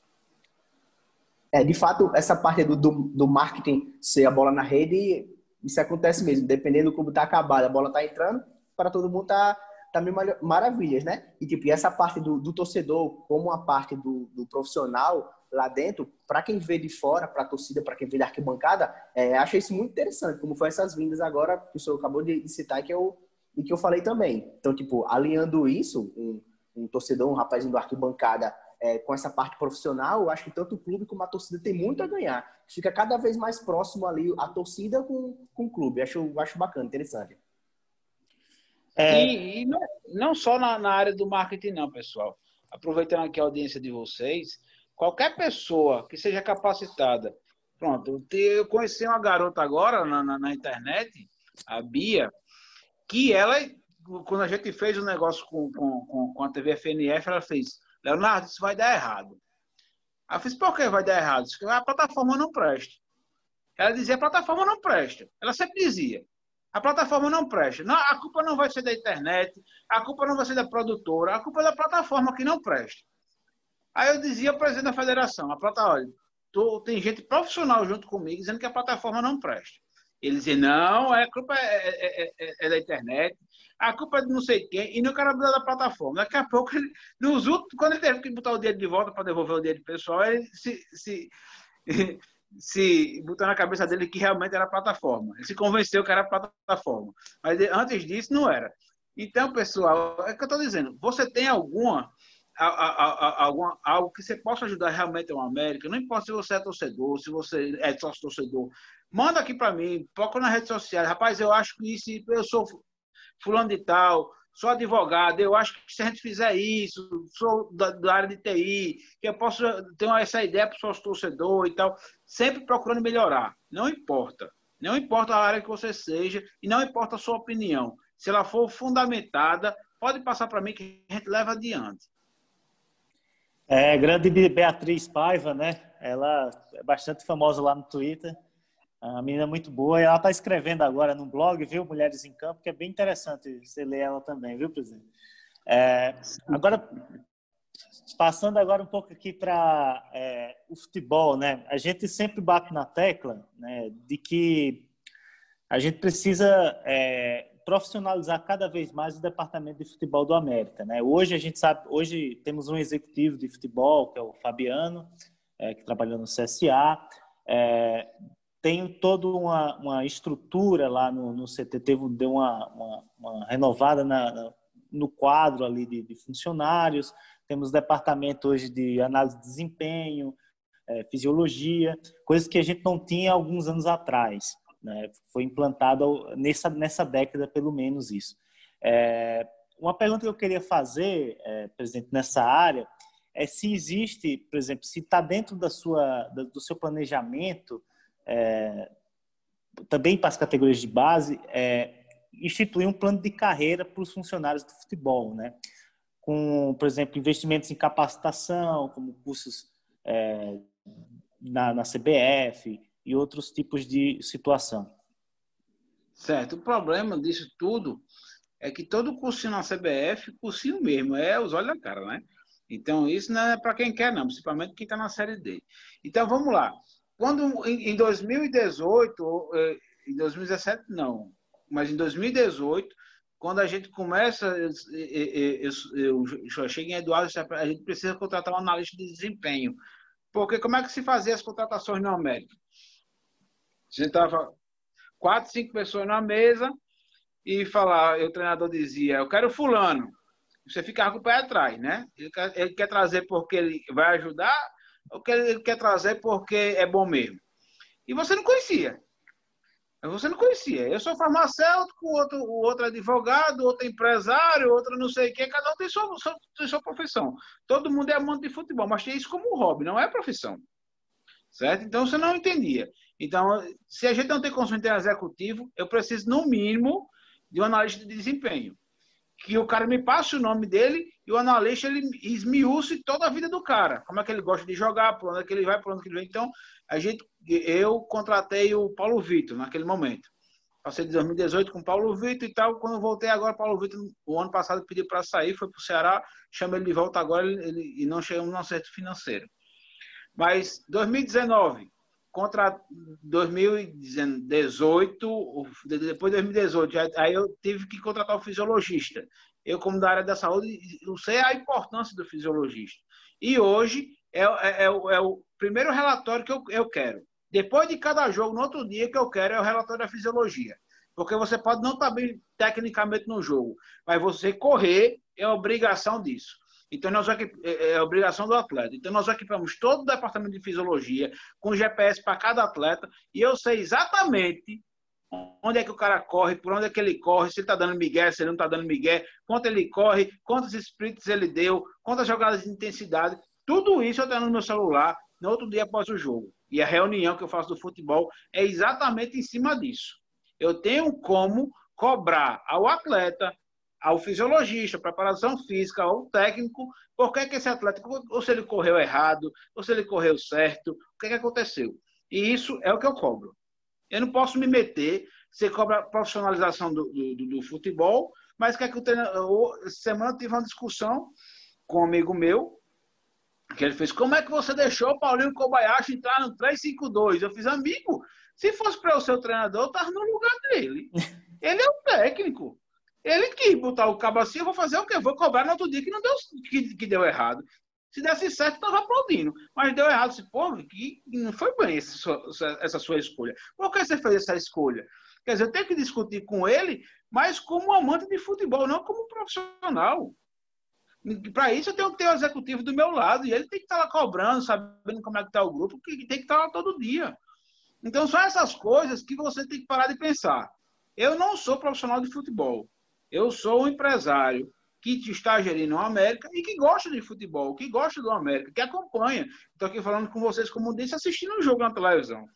É, de fato, essa parte do, do, do marketing ser a bola na rede, isso acontece mesmo. Dependendo do como está acabado, a bola está entrando, para todo mundo tá, tá mil maravilhas, né? E, tipo, e essa parte do, do torcedor, como a parte do, do profissional lá dentro, para quem vê de fora, para a torcida, para quem vê da arquibancada, é, achei isso muito interessante, como foi essas vindas agora que o senhor acabou de citar que eu, e que eu falei também. Então, tipo, alinhando isso, um, um torcedor, um rapazinho do arquibancada, é, com essa parte profissional, eu acho que tanto o clube como a torcida tem muito a ganhar. Fica cada vez mais próximo ali a torcida com, com o clube. Acho, acho bacana, interessante. É... E, e não, não, só na, na, área do marketing, não, pessoal. Aproveitando aqui a audiência de vocês, qualquer pessoa que seja capacitada. Pronto, eu conheci uma garota agora na, na, na internet, a Bia, que ela, quando a gente fez o um negócio com, com, com a TV FNF, ela fez: Leonardo, isso vai dar errado. Ela fez: por que vai dar errado? A plataforma não presta. Ela dizia: a plataforma não presta. Ela sempre dizia. A plataforma não presta. Não, a culpa não vai ser da internet, a culpa não vai ser da produtora, a culpa é da plataforma que não presta. Aí eu dizia ao presidente da federação, a plataforma, olha, tem gente profissional junto comigo dizendo que a plataforma não presta. Ele dizia, não, a culpa é, é, é, é, da internet, a culpa é de não sei quem, e não quero da plataforma. Daqui a pouco, ele, nos últimos, quando ele teve que botar o dinheiro de volta para devolver o dinheiro pessoal, ele se, se se botou na cabeça dele que realmente era plataforma. Ele se convenceu que era plataforma. Mas antes disso, não era. Então, pessoal, é o que eu estou dizendo. Você tem alguma, a, a, a, algo que você possa ajudar realmente uma América? Não importa se você é torcedor, se você é sócio torcedor. Manda aqui para mim, procura nas redes sociais. Rapaz, eu acho que isso, eu sou fulano de tal, sou advogado, eu acho que se a gente fizer isso, sou da, da área de TI, que eu posso ter essa ideia para o seu torcedor e tal, sempre procurando melhorar. Não importa. Não importa a área que você seja e não importa a sua opinião. Se ela for fundamentada, pode passar para mim que a gente leva adiante. É, grande Beatriz Paiva, né? Ela é bastante famosa lá no Twitter. A menina é muito boa e ela está escrevendo agora no blog, viu, Mulheres em Campo, que é bem interessante você ler ela também, viu, presidente? É, agora, passando agora um pouco aqui para é, o futebol, né? A gente sempre bate na tecla né, de que a gente precisa é, profissionalizar cada vez mais o departamento de futebol do América, né? Hoje a gente sabe, hoje temos um executivo de futebol que é o Fabiano, é, que trabalhou no CSA. É, tem toda uma, uma estrutura lá no, no CT, teve, deu uma, uma, uma renovada na, na, no quadro ali de, de, funcionários, temos departamento hoje de análise de desempenho, é, fisiologia, coisas que a gente não tinha alguns anos atrás. Né? Foi implantado nessa, nessa década, pelo menos, isso. É, uma pergunta que eu queria fazer, é, presidente, nessa área, é se existe, por exemplo, se está dentro da sua, do seu planejamento é, também para as categorias de base, é, instituir um plano de carreira para os funcionários do futebol, né? Com, por exemplo, investimentos em capacitação, como cursos é, na, na CBF e outros tipos de situação. Certo. O problema disso tudo é que todo cursinho na CBF, cursinho mesmo, é os olhos da cara, né? Então, isso não é para quem quer, não, principalmente quem está na Série D. Então, vamos lá. Quando em 2018, eh, em 2017 não, mas em 2018, quando a gente começa, eu, eu, eu, eu chego em Eduardo, a gente precisa contratar um analista de desempenho. Porque como é que se fazia as contratações na América? A gente estava quatro, cinco pessoas na mesa e falar, o treinador dizia, eu quero fulano. Você ficava com o pé atrás, né? Ele quer, ele quer trazer porque ele vai ajudar ou ele quer trazer porque é bom mesmo? E você não conhecia. Você não conhecia. Eu sou farmacêutico, o outro, o outro advogado, outro empresário, outro não sei o quê. Cada um tem sua, sua, tem sua profissão. Todo mundo é amante de futebol, mas tem isso como hobby, não é profissão. Certo? Então você não entendia. Então, se a gente não tem consultor executivo, eu preciso, no mínimo, de um analista de desempenho. Que o cara me passe o nome dele e o analista ele esmiúce toda a vida do cara. Como é que ele gosta de jogar, por onde é que ele vai, por onde é que ele vem. Então, a gente, eu contratei o Paulo Vitor naquele momento. Passei de 2018 com o Paulo Vitor e tal. Quando voltei agora, Paulo Vitor, o ano passado, pediu para sair, foi para o Ceará, chamei ele de volta agora ele, e não chegamos no acerto financeiro. Mas 2019, contra 2018, depois de 2018, aí eu tive que contratar o fisiologista. Eu, como da área da saúde, eu sei a importância do fisiologista. E hoje é, é, é, é o primeiro relatório que eu, eu quero. Depois de cada jogo, no outro dia, que eu quero é o relatório da fisiologia. Porque você pode não estar bem tecnicamente no jogo, mas você correr é obrigação disso. Então, nós é, é obrigação do atleta. Então, nós equipamos todo o departamento de fisiologia com GPS para cada atleta e eu sei exatamente onde é que o cara corre, por onde é que ele corre, se ele está dando migué, se ele não está dando migué, quanto ele corre, quantos sprints ele deu, quantas jogadas de intensidade. Tudo isso eu tenho no meu celular no outro dia após o jogo. E a reunião que eu faço do futebol é exatamente em cima disso. Eu tenho como cobrar ao atleta ao fisiologista, preparação física, ao técnico, por que, que esse atleta, ou se ele correu errado, ou se ele correu certo, o que, que aconteceu. E isso é o que eu cobro. Eu não posso me meter, você cobra profissionalização do, do, do futebol, mas que é que o treinador, semana eu tive uma discussão com um amigo meu, que ele fez, como é que você deixou o Paulinho Kobayashi entrar no 3-5-2? Eu fiz, amigo, se fosse para o seu treinador, eu estava no lugar dele. Ele é o técnico. Ele quis botar o cabo assim, eu vou fazer o quê? Eu vou cobrar no outro dia que não deu, que, que deu errado. Se desse certo, estava aplaudindo. Mas deu errado. Disse, pô, que não foi bem essa sua, essa sua escolha. Por que você fez essa escolha? Quer dizer, eu tenho que discutir com ele, mas como amante de futebol, não como profissional. Para isso, eu tenho que ter o executivo do meu lado. E ele tem que estar lá cobrando, sabendo como é que está o grupo, que tem que estar lá todo dia. Então, são essas coisas que você tem que parar de pensar. Eu não sou profissional de futebol. Eu sou um empresário que está gerindo o América e que gosta de futebol, que gosta do América, que acompanha. Estou aqui falando com vocês, como disse, assistindo um jogo na televisão.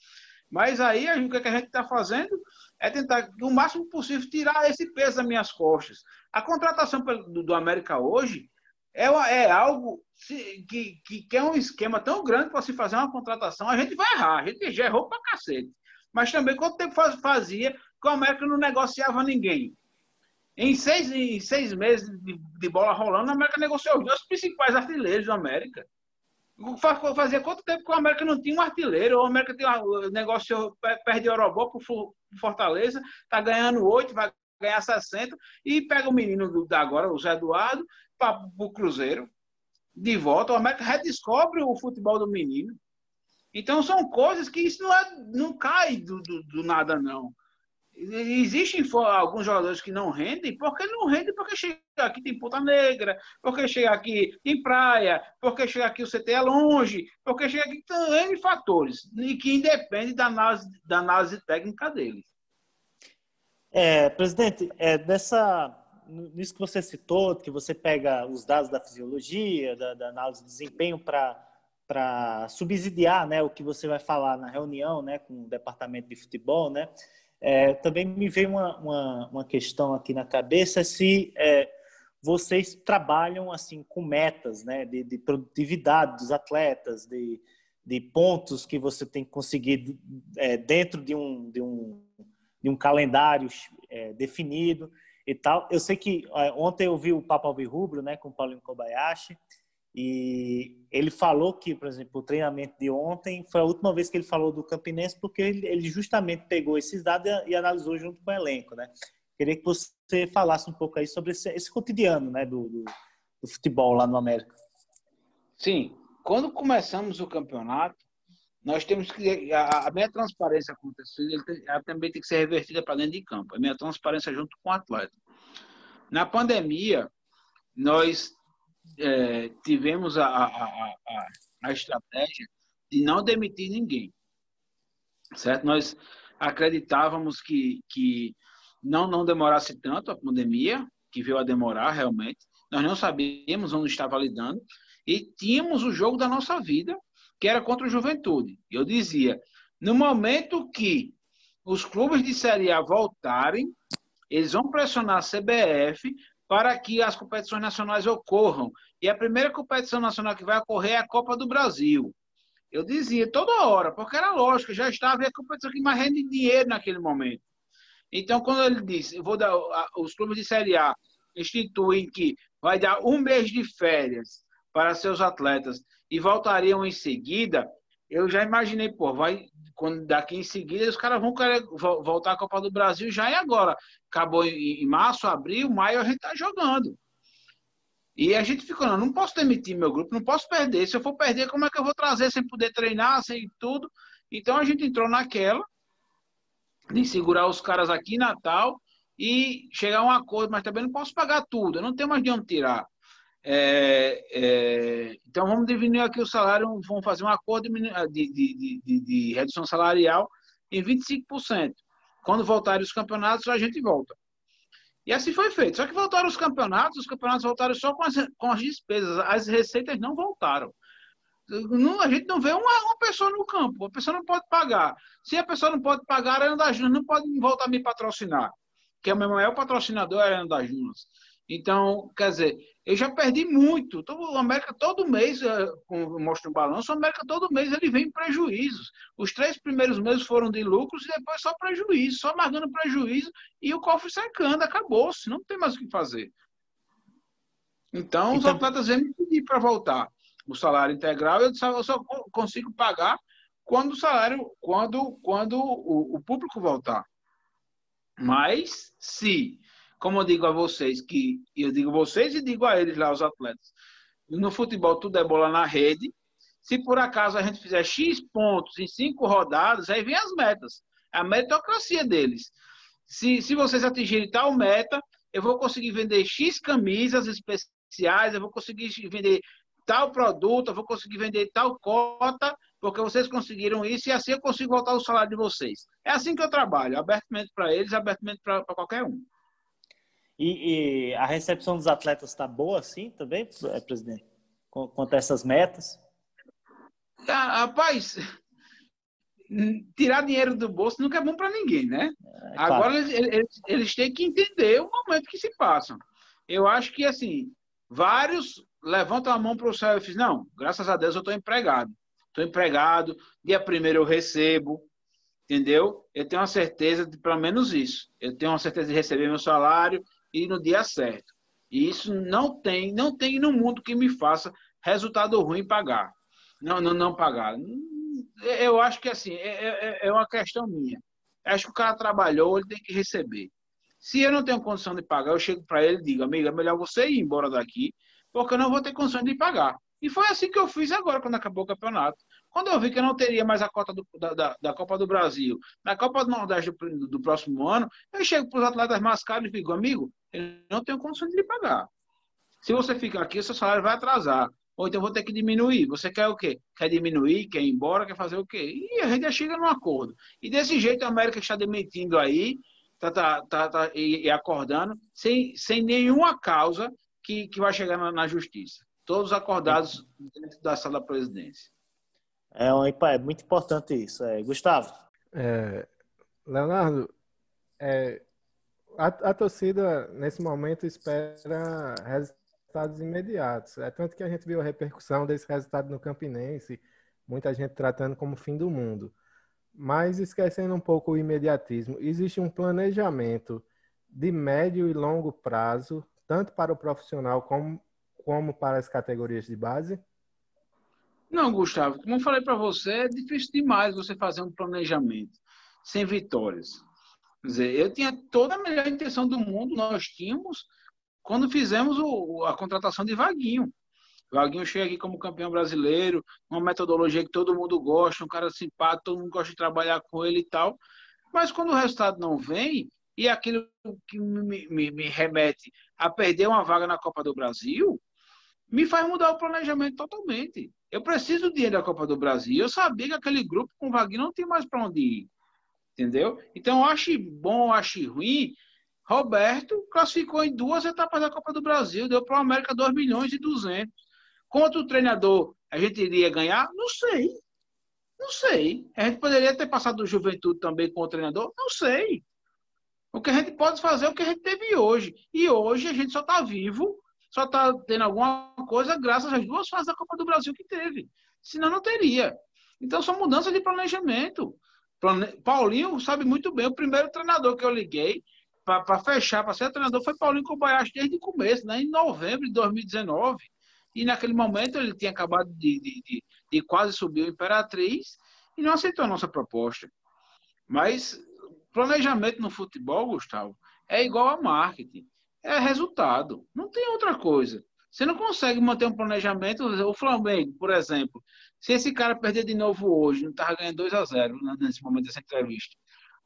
Mas aí o que a gente está fazendo é tentar, o máximo possível, tirar esse peso das minhas costas. A contratação do, do América hoje é, é algo que, que, que, é um esquema tão grande para se fazer uma contratação. A gente vai errar, a gente já errou para cacete. Mas também, quanto tempo fazia que o América não negociava ninguém? Em seis, em seis meses de, de bola rolando, a América negociou os dois principais artilheiros da América. Fazia quanto tempo que o América não tinha um artilheiro? O América tem um negócio, perde o Orobó para Fortaleza, está ganhando oito, vai ganhar 60, e pega o menino do, da agora, o Zé Eduardo, para o Cruzeiro. De volta, o América redescobre o futebol do menino. Então são coisas que isso não, é, não cai do, do, do nada, não. Existem alguns jogadores que não rendem, porque não rendem porque chega aqui tem Ponta Negra, porque chega aqui tem praia, porque chega aqui o CT é longe, porque chega aqui tem fatores, e que independe da análise, da análise técnica deles. É, presidente, é, dessa, nisso que você citou, que você pega os dados da fisiologia, da, da análise de desempenho para subsidiar né, o que você vai falar na reunião né, com o departamento de futebol, né? É, também me veio uma, uma, uma, questão aqui na cabeça se é, vocês trabalham assim com metas, né, de, de produtividade dos atletas, de, de pontos que você tem que conseguir é, dentro de um, de um, de um calendário é, definido e tal. Eu sei que é, ontem eu vi o Papo Alvirrubro, né, com o Paulinho Kobayashi, e ele falou que, por exemplo, o treinamento de ontem foi a última vez que ele falou do Campinense, porque ele, justamente pegou esses dados e, analisou junto com o elenco, né? Queria que você falasse um pouco aí sobre esse, esse cotidiano né, do, do, do, futebol lá no América. Sim, quando começamos o campeonato, nós temos que. A, a minha transparência o ela também tem que ser revertida para dentro de campo. A minha transparência junto com o atleta. Na pandemia, nós é, tivemos a, a, a, a estratégia de não demitir ninguém. Certo? Nós acreditávamos que, que não, não demorasse tanto a pandemia, que veio a demorar realmente. Nós não sabíamos onde estava lidando. E tínhamos o jogo da nossa vida, que era contra o Juventude. Eu dizia, no momento que os clubes de Série A voltarem, eles vão pressionar a CBF para que as competições nacionais ocorram. E a primeira competição nacional que vai ocorrer é a Copa do Brasil. Eu dizia toda hora, porque era lógico, já estava a competição que mais rende dinheiro naquele momento. Então, quando ele disse, vou dar, os clubes de Série A instituem que vai dar um mês de férias para seus atletas e voltariam em seguida, eu já imaginei, pô, vai quando daqui em seguida os caras vão querer voltar à Copa do Brasil já e agora. Acabou em, março, abril, maio a gente tá jogando. E a gente ficou, não, não posso demitir meu grupo, não posso perder. Se eu for perder, como é que eu vou trazer sem poder treinar, sem tudo? Então a gente entrou naquela de segurar os caras aqui em Natal e chegar a um acordo, mas também não posso pagar tudo, eu não tenho mais de onde tirar. É, é, então vamos dividir aqui o salário, vamos fazer um acordo de, de, de, de redução salarial em 25%. Quando voltarem os campeonatos, a gente volta. E assim foi feito. Só que voltaram os campeonatos, os campeonatos voltaram só com as, com as despesas, as receitas não voltaram. Não, a gente não vê uma, uma, pessoa no campo, a pessoa não pode pagar. Se a pessoa não pode pagar, a Arena das Junas não pode voltar a me patrocinar, que é o meu maior patrocinador, é a Arena das Junas. Então, quer dizer, eu já perdi muito. Então, o América todo mês, eh, mostra o balanço, o América todo mês ele vem em prejuízos. Os três primeiros meses foram de lucros e depois só prejuízo, só marcando prejuízo e o cofre secando, acabou-se, não tem mais o que fazer. Então, os então... atletas vêm me pedir para voltar o salário integral, eu só, eu só consigo pagar quando o salário, quando, quando o, o público voltar. Mas se, como eu digo a vocês, que eu digo vocês e digo a eles lá, os atletas, no futebol tudo é bola na rede. Se por acaso a gente fizer X pontos em cinco rodadas, aí vem as metas. É a meritocracia deles. Se, se vocês atingirem tal meta, eu vou conseguir vender X camisas especiais, eu vou conseguir vender tal produto, eu vou conseguir vender tal cota, porque vocês conseguiram isso e assim eu consigo voltar o salário de vocês. É assim que eu trabalho, abertamente para eles, abertamente para qualquer um. E, e, a recepção dos atletas está boa assim também, é, presidente? Quanto a essas metas? Ah, rapaz, tirar dinheiro do bolso nunca é bom para ninguém, né? É, claro. Agora eles, eles, têm que entender o momento que se passam. Eu acho que, assim, vários levantam a mão para o céu e fiz, não, graças a Deus eu estou empregado. Estou empregado, dia primeiro eu recebo, entendeu? Eu tenho uma certeza de pelo menos isso. Eu tenho uma certeza de receber meu salário e no dia certo. E isso não tem, não tem no mundo que me faça resultado ruim pagar. Não, não, não pagar. Eu acho que assim, é, é, é uma questão minha. Acho que o cara trabalhou, ele tem que receber. Se eu não tenho condição de pagar, eu chego para ele e digo, amigo, é melhor você ir embora daqui, porque eu não vou ter condições de pagar. E foi assim que eu fiz agora, quando acabou o campeonato. Quando eu vi que eu não teria mais a cota do, da, da, Copa do Brasil, na Copa do Nordeste do, do próximo ano, eu chego para os atletas mais caros e digo, amigo, eu não tenho condições de lhe pagar. Se você ficar aqui, o seu salário vai atrasar. Ou então vou ter que diminuir. Você quer o quê? Quer diminuir, quer ir embora, quer fazer o quê? E a gente já chega num acordo. E desse jeito a América está demitindo aí, tá, tá, tá, tá e, e, acordando, sem, sem nenhuma causa que, que vai chegar na, na justiça. Todos acordados dentro da sala da presidência. É, um, é muito importante isso. É, Gustavo? É, Leonardo, é, a, a, torcida, nesse momento, espera resultados imediatos. É tanto que a gente viu a repercussão desse resultado no Campinense, muita gente tratando como fim do mundo. Mas esquecendo um pouco o imediatismo, existe um planejamento de médio e longo prazo, tanto para o profissional como, como para as categorias de base? Não, Gustavo, como eu falei para você, é difícil demais você fazer um planejamento sem vitórias. Quer dizer, eu tinha toda a melhor intenção do mundo, nós tínhamos, quando fizemos o, a contratação de Vaguinho. Vaguinho chega aqui como campeão brasileiro, uma metodologia que todo mundo gosta, um cara simpático, todo mundo gosta de trabalhar com ele e tal. Mas quando o resultado não vem, e aquilo que me, me, me remete a perder uma vaga na Copa do Brasil, me faz mudar o planejamento totalmente. Eu preciso do dinheiro da Copa do Brasil. Eu sabia que aquele grupo com Vaguinho não tem mais para onde ir. Entendeu? Então, acho bom, acho ruim. Roberto classificou em duas etapas da Copa do Brasil, deu para o América 2 milhões e 200. Quanto o treinador a gente iria ganhar? Não sei. Não sei. A gente poderia ter passado do Juventude também com o treinador? Não sei. O que a gente pode fazer é o que a gente teve hoje. E hoje a gente só está vivo só está tendo alguma coisa graças às duas fases da Copa do Brasil que teve. Senão não teria. Então são mudanças de planejamento. Paulinho sabe muito bem, o primeiro treinador que eu liguei para fechar, para ser treinador, foi Paulinho Kobayashi desde o começo, né? em novembro de 2019. E naquele momento ele tinha acabado de, de, de, de quase subir o Imperatriz e não aceitou a nossa proposta. Mas planejamento no futebol, Gustavo, é igual a marketing é resultado. Não tem outra coisa. Você não consegue manter um planejamento. O Flamengo, por exemplo, se esse cara perder de novo hoje, não estava ganhando 2 a 0 né, nesse momento dessa entrevista.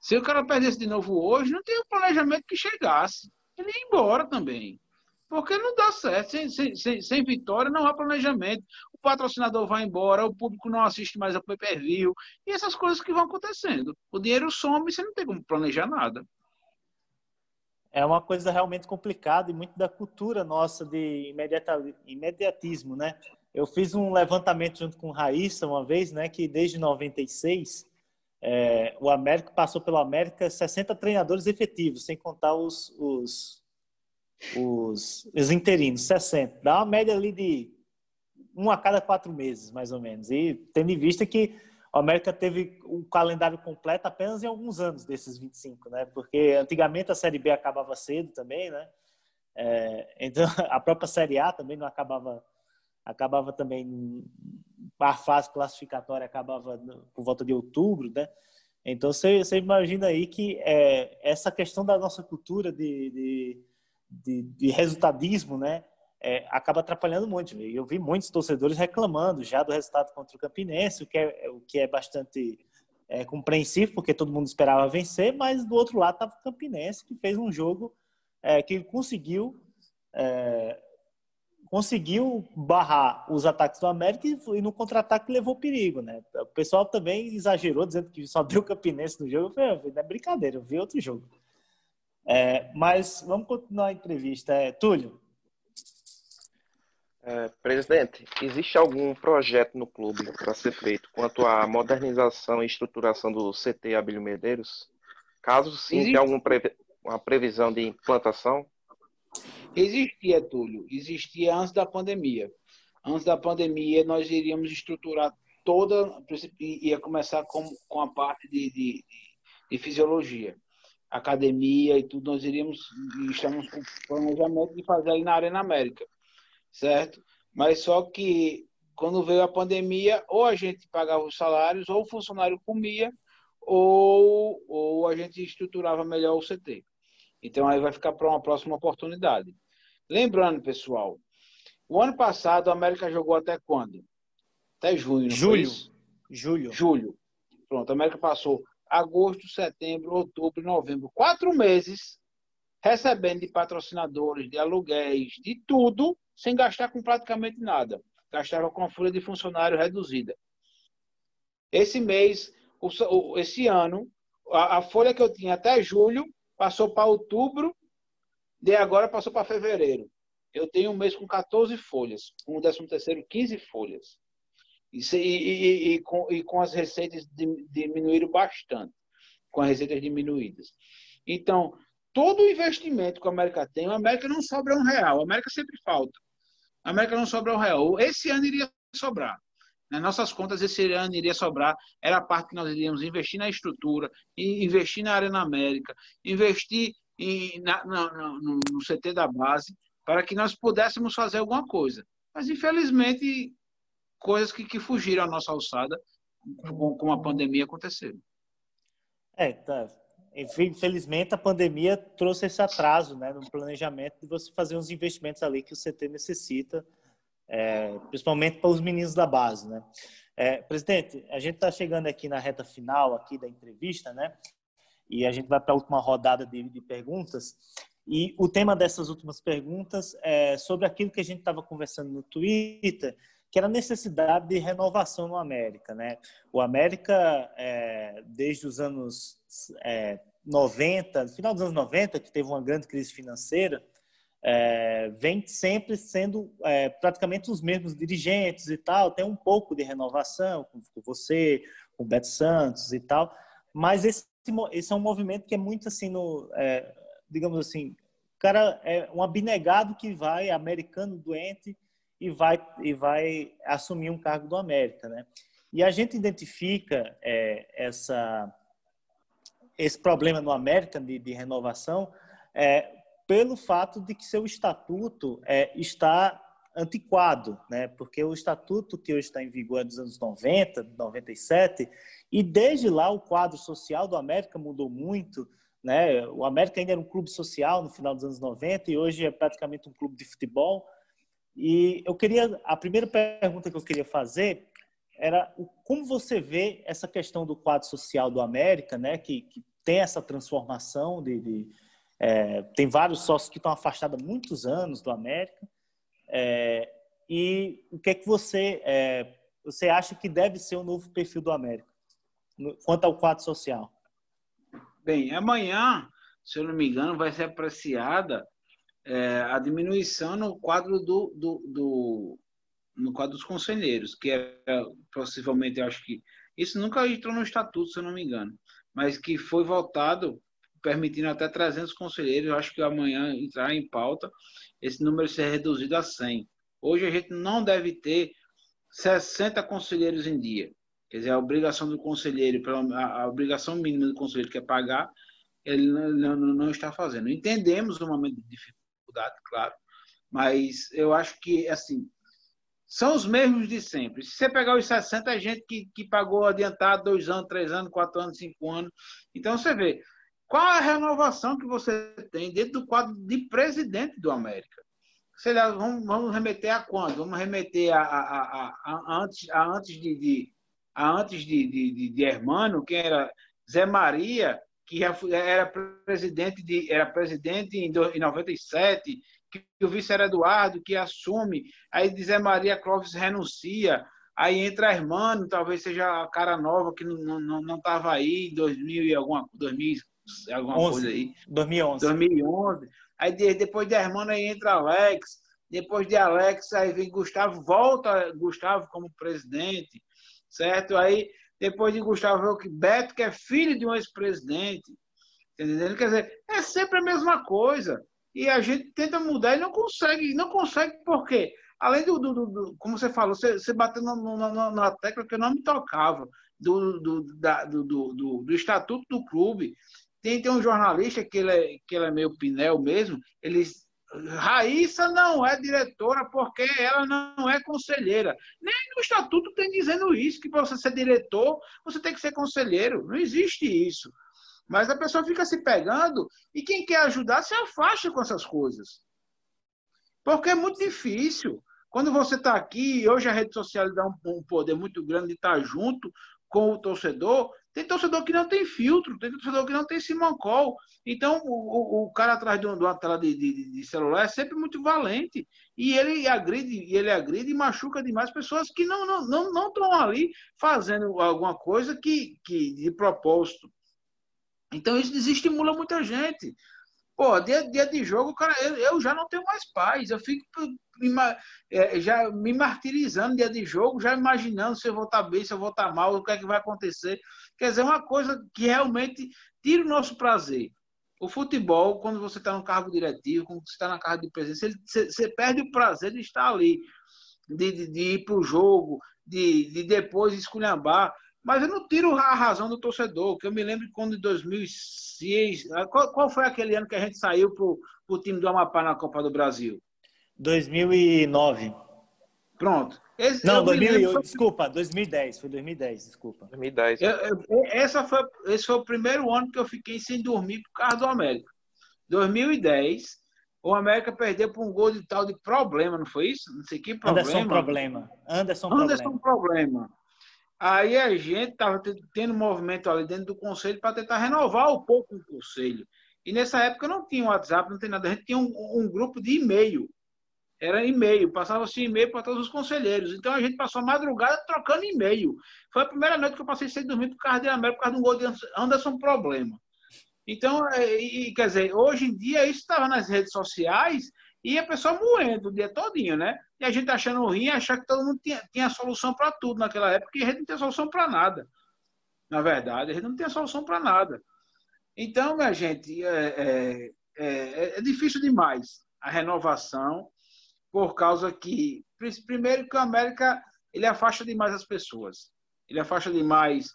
Se o cara perdesse de novo hoje, não tem um planejamento que chegasse. Ele ia embora também. Porque não dá certo. Sem, sem, sem, sem vitória, não há planejamento. O patrocinador vai embora, o público não assiste mais a pay-per-view. E essas coisas que vão acontecendo. O dinheiro some e você não tem como planejar nada é uma coisa realmente complicada e muito da cultura nossa de imediatismo, né? Eu fiz um levantamento junto com Raíssa uma vez, né, que desde 96 é, o América passou pelo América 60 treinadores efetivos, sem contar os, os, os, os interinos, 60. Dá uma média ali de um a cada quatro meses, mais ou menos. E tendo em vista que o América teve o calendário completo apenas em alguns anos desses 25, né? Porque antigamente a Série B acabava cedo também, né? É, então a própria Série A também não acabava acabava também a fase classificatória acabava por volta de outubro, né? Então você, você imagina aí que é, essa questão da nossa cultura de, de, de, de resultadismo, né? É, acaba atrapalhando muito. Eu vi muitos torcedores reclamando já do resultado contra o Campinense, o que é, o que é bastante é, compreensível, porque todo mundo esperava vencer, mas do outro lado estava o Campinense, que fez um jogo é, que conseguiu é, conseguiu barrar os ataques do América e no contra-ataque levou perigo, né? O pessoal também exagerou, dizendo que só deu Campinense no jogo. Eu falei, não é brincadeira, eu vi outro jogo. É, mas vamos continuar a entrevista. É, Túlio, é, presidente, existe algum projeto no clube para ser feito quanto à modernização e estruturação do CT Abílio Medeiros? Caso sim, existe. tem alguma previ uma previsão de implantação? Existia, Túlio. Existia antes da pandemia. Antes da pandemia, nós iríamos estruturar toda. Ia começar com, com a parte de, de, de fisiologia academia e tudo, nós iríamos, estamos com planejamento de fazer aí na Arena América certo? Mas só que quando veio a pandemia, ou a gente pagava os salários, ou o funcionário comia, ou, ou a gente estruturava melhor o CT. Então aí vai ficar para uma próxima oportunidade. Lembrando, pessoal, o ano passado a América jogou até quando? Até junho, Julho. Julho. Julho. Pronto, a América passou agosto, setembro, outubro, novembro, quatro meses recebendo de patrocinadores, de aluguéis, de tudo, sem gastar com praticamente nada. Gastava com a folha de funcionário reduzida. Esse mês, esse ano, a, folha que eu tinha até julho passou para outubro, de agora passou para fevereiro. Eu tenho um mês com 14 folhas, um décimo terceiro, 15 folhas. E, e, e, com, e com as receitas diminuíram bastante, com as receitas diminuídas. Então, todo o investimento que a América tem, a América não sobra um real. A América sempre falta. A América não sobra um real. Esse ano iria sobrar. Nas nossas contas, esse ano iria sobrar. Era a parte que nós iríamos investir na estrutura, investir na Arena América, investir em, na, na, no, no CT da base, para que nós pudéssemos fazer alguma coisa. Mas, infelizmente, coisas que, que fugiram à nossa alçada, como a pandemia aconteceu. É, tá. Infelizmente, a pandemia trouxe esse atraso né, no planejamento de você fazer uns investimentos ali que o CT necessita é, principalmente para os meninos da base, né? É, presidente, a gente está chegando aqui na reta final aqui da entrevista, né? E a gente vai para a última rodada de, de, perguntas. E o tema dessas últimas perguntas é sobre aquilo que a gente estava conversando no Twitter, que era a necessidade de renovação no América, né? O América, é, desde os anos é, 90, final dos anos 90, que teve uma grande crise financeira, é, vem sempre sendo é, praticamente os mesmos dirigentes e tal, tem um pouco de renovação com, você, com o Beto Santos e tal, mas esse, esse é um movimento que é muito assim, no, é, digamos assim, cara é um abnegado que vai, americano doente, e vai, e vai assumir um cargo do América, né? E a gente identifica é, essa, esse problema no América de, de renovação é, pelo fato de que seu estatuto é, está antiquado, né? porque o estatuto que hoje está em vigor é dos anos 90, 97, e desde lá o quadro social do América mudou muito. Né? O América ainda era um clube social no final dos anos 90 e hoje é praticamente um clube de futebol. E eu queria, a primeira pergunta que eu queria fazer era como você vê essa questão do quadro social do América, né? que, que tem essa transformação de, de é, tem vários sócios que estão afastados há muitos anos do América. É, e o que é que você, é, você acha que deve ser o novo perfil do América, quanto ao quadro social? Bem, amanhã, se eu não me engano, vai ser apreciada é, a diminuição no quadro do, do, do, no quadro dos conselheiros, que é possivelmente, eu acho que isso nunca entrou no estatuto, se eu não me engano, mas que foi voltado permitindo até 300 conselheiros. Eu acho que amanhã entrar em pauta esse número ser reduzido a 100. Hoje a gente não deve ter 60 conselheiros em dia. Quer dizer, a obrigação do conselheiro, a obrigação mínima do conselheiro que é pagar, ele não, não, não está fazendo. Entendemos o momento de dificuldade, claro, mas eu acho que, assim, são os mesmos de sempre. Se você pegar os 60, é gente que, que pagou adiantado dois anos, três anos, quatro anos, cinco anos. Então, você vê, qual a renovação que você tem dentro do quadro de presidente do América? Sei lá, vamos, vamos remeter a quando? Vamos remeter a, a, a, a antes, a antes de, de a antes de, de, de, Hermano, que era Zé Maria, que já era presidente de era presidente em, do, em 97, que o vice era Eduardo, que assume, aí de Zé Maria Clóvis renuncia, aí entra Hermano, talvez seja a cara nova que não estava não, não aí em 2000 e alguma 2000 alguma 11, coisa aí. 2011. 2011. Aí depois de Hermano aí entra Alex. Depois de Alex, aí vem Gustavo, volta Gustavo como presidente, certo? Aí depois de Gustavo veio que Beto, que é filho de um ex-presidente. Entendeu? Quer dizer, é sempre a mesma coisa. E a gente tenta mudar e não consegue. Não consegue por quê? Além do, do, do como você falou, você, você bateu na, na, tecla que eu não me tocava, do, do, da, do, do, do, estatuto do clube, tem, tem um jornalista que ele, é, que ele é meio pinel mesmo, ele Raíssa não é diretora porque ela não é conselheira. Nem no estatuto tem dizendo isso, que para você ser diretor, você tem que ser conselheiro. Não existe isso. Mas a pessoa fica se pegando e quem quer ajudar se afasta com essas coisas. Porque é muito difícil. Quando você está aqui, hoje a rede social dá um, poder muito grande de estar junto com o torcedor, tem torcedor que não tem filtro, tem torcedor que não tem Simoncol. Então, o, o, cara atrás de uma tela de, de, de, celular é sempre muito valente. E ele agride, e ele agride e machuca demais pessoas que não estão não, não, não ali fazendo alguma coisa que, que de propósito. Então, isso desestimula muita gente. Pô, dia, dia de jogo, cara, eu, eu já não tenho mais paz. Eu fico é, já me martirizando dia de jogo, já imaginando se eu vou estar bem, se eu vou estar mal, o que é que vai acontecer. Quer dizer, uma coisa que realmente tira o nosso prazer. O futebol, quando você está no cargo diretivo, quando você está na carga de presença, você, perde o prazer de estar ali, de, de, de ir para o jogo, de, de depois esculhambar. Mas eu não tiro a razão do torcedor, que eu me lembro quando em 2006. Qual, qual foi aquele ano que a gente saiu para o time do Amapá na Copa do Brasil? 2009. Pronto. Esse, não, 2008, foi... desculpa, 2010, foi 2010, desculpa. 2010. Eu, eu, essa foi, esse foi o primeiro ano que eu fiquei sem dormir por causa do América. 2010, o América perdeu por um gol de tal de problema, não foi isso? Não sei que problema. Anderson problema. Anderson, Anderson problema. Aí a gente estava tendo movimento ali dentro do conselho para tentar renovar um pouco o conselho. E nessa época não tinha WhatsApp, não tem nada. A gente tinha um, um grupo de e-mail era e-mail, passava-se e-mail para todos os conselheiros. Então a gente passou a madrugada trocando e-mail. Foi a primeira noite que eu passei sem dormir por causa de América, por causa de um gol de Anderson Problema. Então, é, e, quer dizer, hoje em dia isso estava nas redes sociais e a pessoa moendo o dia todinho, né? E a gente achando ruim, achar que todo mundo tinha, tinha solução para tudo naquela época e a gente não tinha solução para nada. Na verdade, a gente não tinha solução para nada. Então, minha gente, é, é, é, é difícil demais a renovação por causa que, primeiro, que o América ele afasta demais as pessoas. Ele afasta demais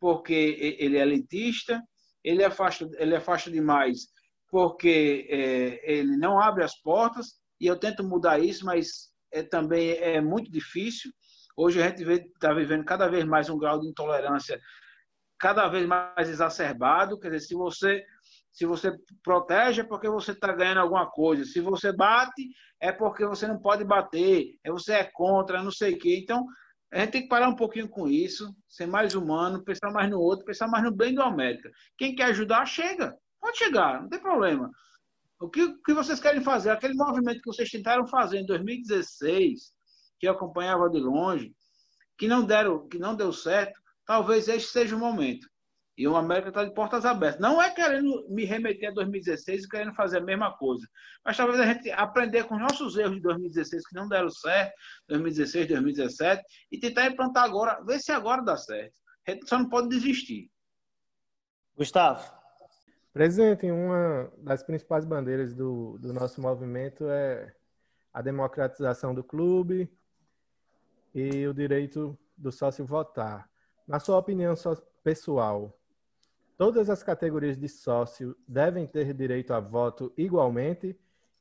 porque ele é elitista, ele afasta, ele afasta demais porque é, ele não abre as portas, e eu tento mudar isso, mas é, também é muito difícil. Hoje a gente está vivendo cada vez mais um grau de intolerância cada vez mais exacerbado. Quer dizer, se você se você protege é porque você está ganhando alguma coisa. Se você bate, é porque você não pode bater. É você é contra, não sei o quê. Então, a gente tem que parar um pouquinho com isso, ser mais humano, pensar mais no outro, pensar mais no bem do América. Quem quer ajudar, chega. Pode chegar, não tem problema. O que, o que vocês querem fazer? Aquele movimento que vocês tentaram fazer em 2016, que eu acompanhava de longe, que não deram, que não deu certo, talvez este seja o momento. E o América está de portas abertas. Não é querendo me remeter a 2016 e querendo fazer a mesma coisa. Mas talvez a gente aprender com os nossos erros de 2016 que não deram certo, 2016, 2017, e tentar implantar agora, ver se agora dá certo. A gente só não pode desistir. Gustavo. Presidente, uma das principais bandeiras do, do nosso movimento é a democratização do clube e o direito do sócio votar. Na sua opinião pessoal, Todas as categorias de sócio devem ter direito a voto igualmente?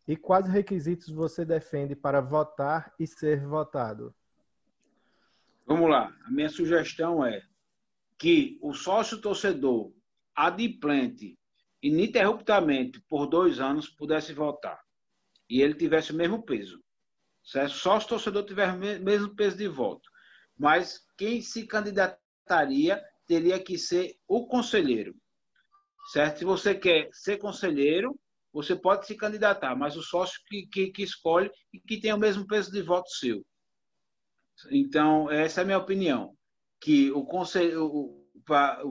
E quais requisitos você defende para votar e ser votado? Vamos lá. A minha sugestão é que o sócio torcedor adimplente ininterruptamente por dois anos pudesse votar e ele tivesse o mesmo peso. Certo? Só se o torcedor tiver o mesmo peso de voto. Mas quem se candidataria teria que ser o conselheiro. Certo? Se você quer ser conselheiro, você pode se candidatar, mas o sócio que, que, que escolhe e que tem o mesmo peso de voto seu. Então, essa é a minha opinião. Que o conselho,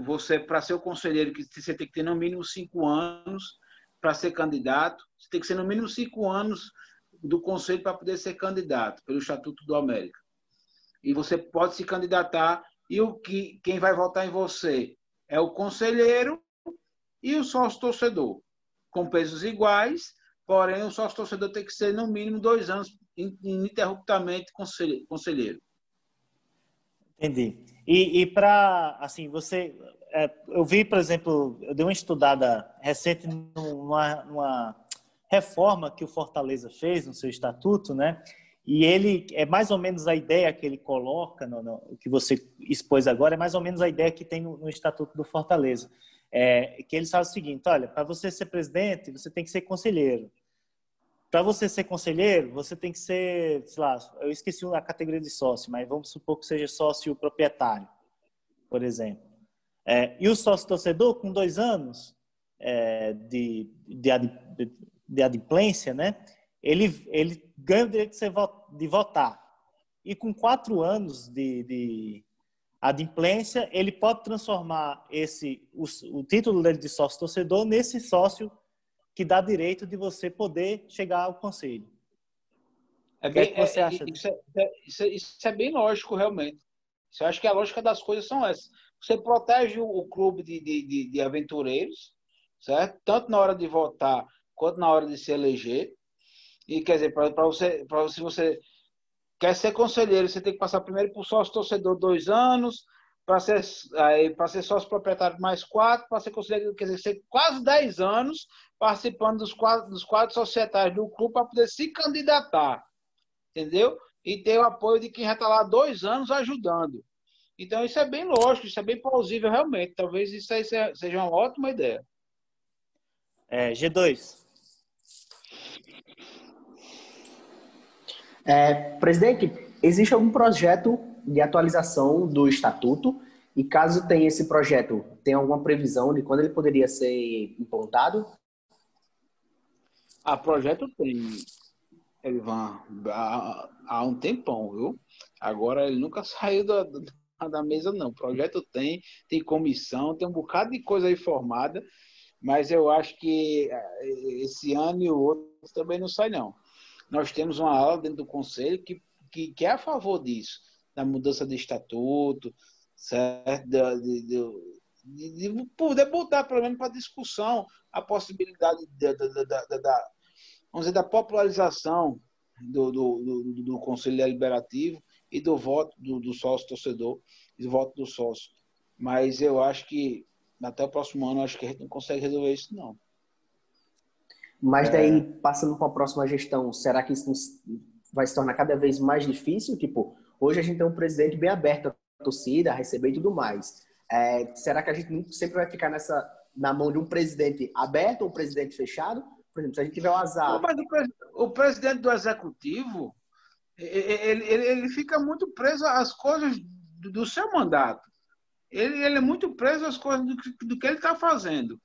você, para ser o conselheiro, que você tem que ter no mínimo cinco anos para ser candidato, você tem que ser no mínimo cinco anos do conselho para poder ser candidato, pelo Estatuto do América. E você pode se candidatar e o que quem vai votar em você é o conselheiro e o sócio torcedor, com pesos iguais, porém o sócio torcedor tem que ser no mínimo dois anos ininterruptamente conselheiro. Entendi. E, e para, assim, você. É, eu vi, por exemplo, eu dei uma estudada recente numa, numa reforma que o Fortaleza fez no seu estatuto, né? E ele é mais ou menos a ideia que ele coloca, no, no, que você expôs agora, é mais ou menos a ideia que tem no, no Estatuto do Fortaleza. É, que ele faz o seguinte: olha, para você ser presidente, você tem que ser conselheiro. Para você ser conselheiro, você tem que ser, sei lá, eu esqueci a categoria de sócio, mas vamos supor que seja sócio proprietário, por exemplo. É, e o sócio torcedor, com dois anos é, de, de, de, de adimplência, né? ele, ele ganha o direito de, ser, de votar. E com quatro anos de, de adimplência, ele pode transformar esse o, o título dele de sócio torcedor nesse sócio que dá direito de você poder chegar ao conselho. É bem, que, é você acha? Isso é, é, isso, é, isso é, bem lógico, realmente. Eu acho que a lógica das coisas são essas. Você protege o, o clube de, de, de, aventureiros, certo? Tanto na hora de votar quanto na hora de se eleger. E quer dizer, para você, para se você quer ser conselheiro, você tem que passar primeiro por sócio torcedor dois anos, para ser, para ser sócio proprietário mais quatro, para ser conselheiro, quer dizer, ser quase dez anos participando dos quadros, dos quadros societários do clube para poder se candidatar, entendeu? E ter o apoio de quem já está lá dois anos ajudando. Então, isso é bem lógico, isso é bem plausível realmente. Talvez isso aí seja uma ótima ideia. É, G2. É, presidente, existe algum projeto de atualização do estatuto? E caso tenha esse projeto, tem alguma previsão de quando ele poderia ser implantado? Ah, projeto tem, Elivan, há, há um tempão, viu? Agora ele nunca saiu da, da mesa, não. Projeto tem, tem comissão, tem um bocado de coisa aí formada, mas eu acho que eh, esse ano e o outro também não sai, não. Nós temos uma aula dentro do conselho que, que, que é a favor disso, da mudança de estatuto, certo? De, de, de, de poder botar, pelo menos, para discussão a possibilidade da, da, da, da, vamos dizer, da popularização do, do, do, do Conselho Deliberativo e do voto do, do sócio torcedor e do voto do sócio. Mas eu acho que até o próximo ano acho que a gente não consegue resolver isso, não. Mas daí, é... passando para a próxima gestão, será que isso vai se tornar cada vez mais difícil? Tipo, hoje a gente tem um presidente bem aberto à torcida, a receber e tudo mais. É, será que a gente sempre vai ficar nessa na mão de um presidente aberto ou um presidente fechado? Por exemplo, se a gente tiver o azar. Mas o, presidente do executivo, ele, ele, ele fica muito preso às coisas do, do seu mandato. Ele, ele, é muito preso às coisas do, do que ele está fazendo.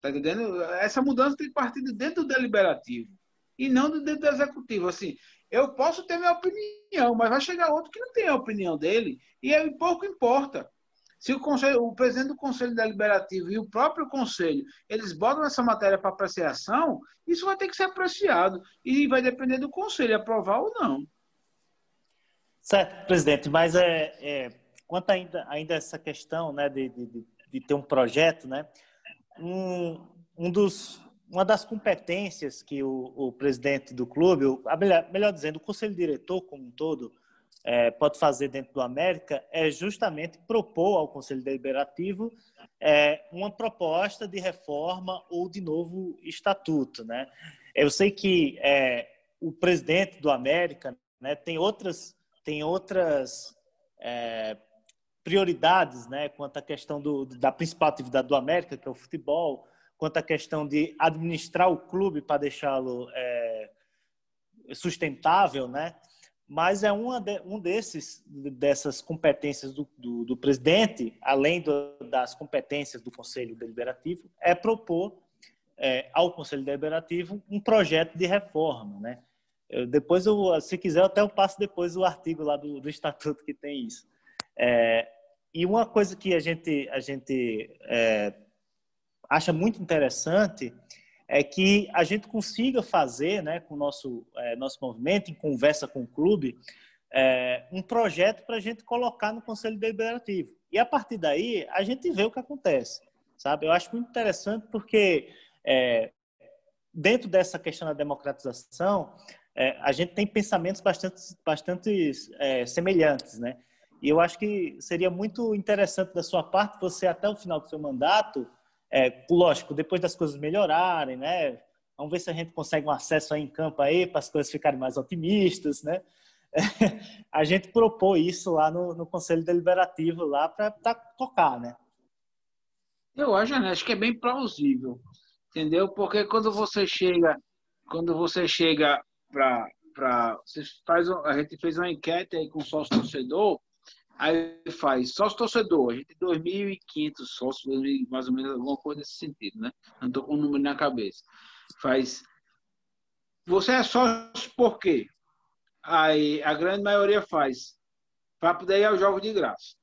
Tá entendendo? Essa mudança tem partido dentro do deliberativo e não dentro do executivo. Assim, eu posso ter minha opinião, mas vai chegar outro que não tem a opinião dele e aí pouco importa. Se o, conselho, o presidente do Conselho Deliberativo e o próprio Conselho, eles botam essa matéria para apreciação, isso vai ter que ser apreciado e vai depender do Conselho aprovar ou não. Certo, presidente, mas é, é quanto ainda, ainda essa questão né, de, de, de ter um projeto, né, um, um dos, uma das competências que o, o presidente do clube, o, melhor, melhor dizendo, o conselho diretor como um todo, é, pode fazer dentro do América é justamente propor ao Conselho Deliberativo é, uma proposta de reforma ou de novo estatuto. Né? Eu sei que é, o presidente do América né, tem outras, tem outras é, prioridades né, quanto à questão do, da principal atividade do América, que é o futebol, quanto à questão de administrar o clube para deixá-lo é, sustentável, né? mas é uma de, um desses dessas competências do, do, do presidente, além do, das competências do Conselho Deliberativo, é propor é, ao Conselho Deliberativo um projeto de reforma, né? Eu, depois, eu, se quiser, até eu passo depois o artigo lá do, do estatuto que tem isso. É, e uma coisa que a gente a gente é, acha muito interessante é que a gente consiga fazer, né, com o nosso, é, nosso movimento, em conversa com o clube, é, um projeto para a gente colocar no Conselho Deliberativo. E a partir daí, a gente vê o que acontece, sabe? Eu acho muito interessante porque, é, dentro dessa questão da democratização, é, a gente tem pensamentos bastante, bastante é, semelhantes, né? E eu acho que seria muito interessante da sua parte você, até o final do seu mandato, é, lógico, depois das coisas melhorarem, né? Vamos ver se a gente consegue um acesso aí em campo aí para as coisas ficarem mais otimistas, né? a gente propôs isso lá no, no Conselho Deliberativo lá para tocar, né? Eu acho, acho que é bem plausível, entendeu? Porque quando você chega, quando você chega para para faz a gente fez uma enquete aí com o sócio torcedor Aí faz sócio torcedor, a gente tem 2.500 sócios, mais ou menos alguma coisa nesse sentido, né? Não estou com o um número na cabeça. Faz. Você é sócio por quê? Aí a grande maioria faz para poder ir ao jogo de graça.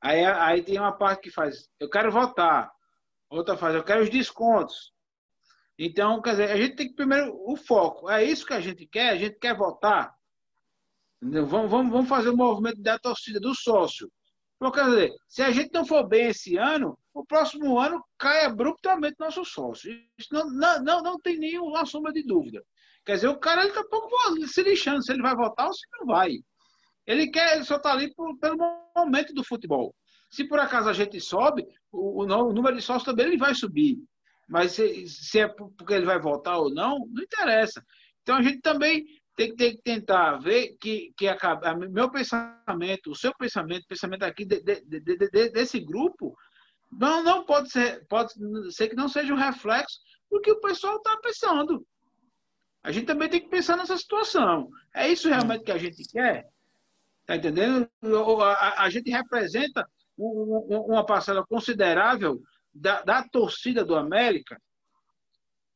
Aí, aí tem uma parte que faz, eu quero votar. Outra faz, eu quero os descontos. Então, quer dizer, a gente tem que primeiro o foco. É isso que a gente quer? A gente quer votar? Vamos, vamos, vamos fazer o movimento da torcida, do sócio. Então, quer dizer, se a gente não for bem esse ano, o próximo ano cai abruptamente nosso sócio. Isso não, não, não, não tem nenhuma sombra de dúvida. Quer dizer, o cara ele tá pouco se lixando se ele vai votar ou se não vai. Ele quer, ele só está ali por, pelo momento do futebol. Se por acaso a gente sobe, o, o número de sócios também ele vai subir. Mas se, se, é porque ele vai votar ou não, não interessa. Então a gente também tem, tem que tentar ver que, que acaba, meu pensamento, o seu pensamento, o pensamento aqui de, de, de, desse grupo, não, não pode ser, pode ser que não seja um reflexo do que o pessoal está pensando. A gente também tem que pensar nessa situação. É isso realmente que a gente quer? Tá entendendo? A, a gente representa uma parcela considerável da, da, torcida do América.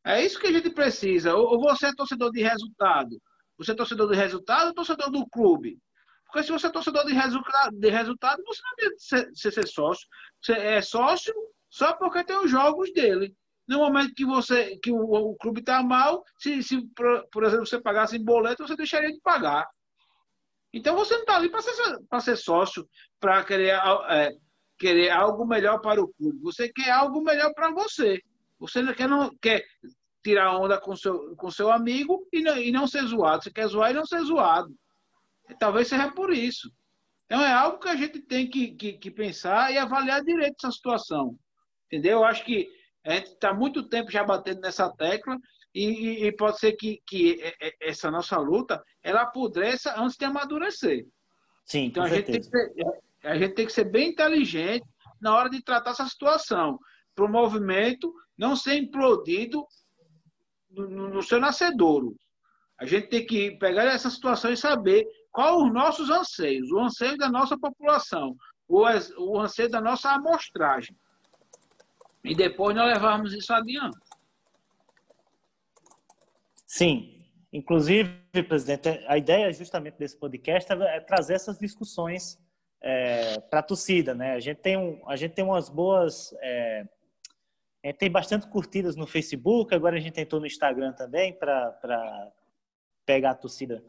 É isso que a gente precisa. Ou você é torcedor de resultado? Você é torcedor de resultado ou torcedor do clube? Porque se você é torcedor de, resultado, de resultado você não deve ser, ser, ser sócio. Você é sócio só porque tem os jogos dele. No momento que você que o, o clube está mal, se, se por, por, exemplo você pagasse em boleto, você deixaria de pagar. Então você não está ali para ser, ser sócio, para querer, é, querer algo melhor para o clube. Você quer algo melhor para você. Você quer, não quer tirar onda com seu, com seu amigo e não, e não ser zoado. Você quer zoar e não ser zoado. Talvez seja por isso. Então é algo que a gente tem que, que, que pensar e avaliar direito essa situação. Entendeu? Eu acho que a gente está muito tempo já batendo nessa tecla e, e, pode ser que, que essa nossa luta ela apodreça antes de amadurecer. Sim, então a gente, ser, a gente tem que ser bem inteligente na hora de tratar essa situação, para o movimento não ser implodido no, no, seu nascedouro. A gente tem que pegar essa situação e saber quais os nossos anseios, o anseio da nossa população, o, anseio da nossa amostragem. E depois nós levarmos isso adiante. Sim. Inclusive, presidente, a ideia justamente desse podcast é trazer essas discussões é, para a torcida, né? A gente tem, um, a gente tem umas boas. É, é, tem bastante curtidas no Facebook, agora a gente tentou no Instagram também para pegar a torcida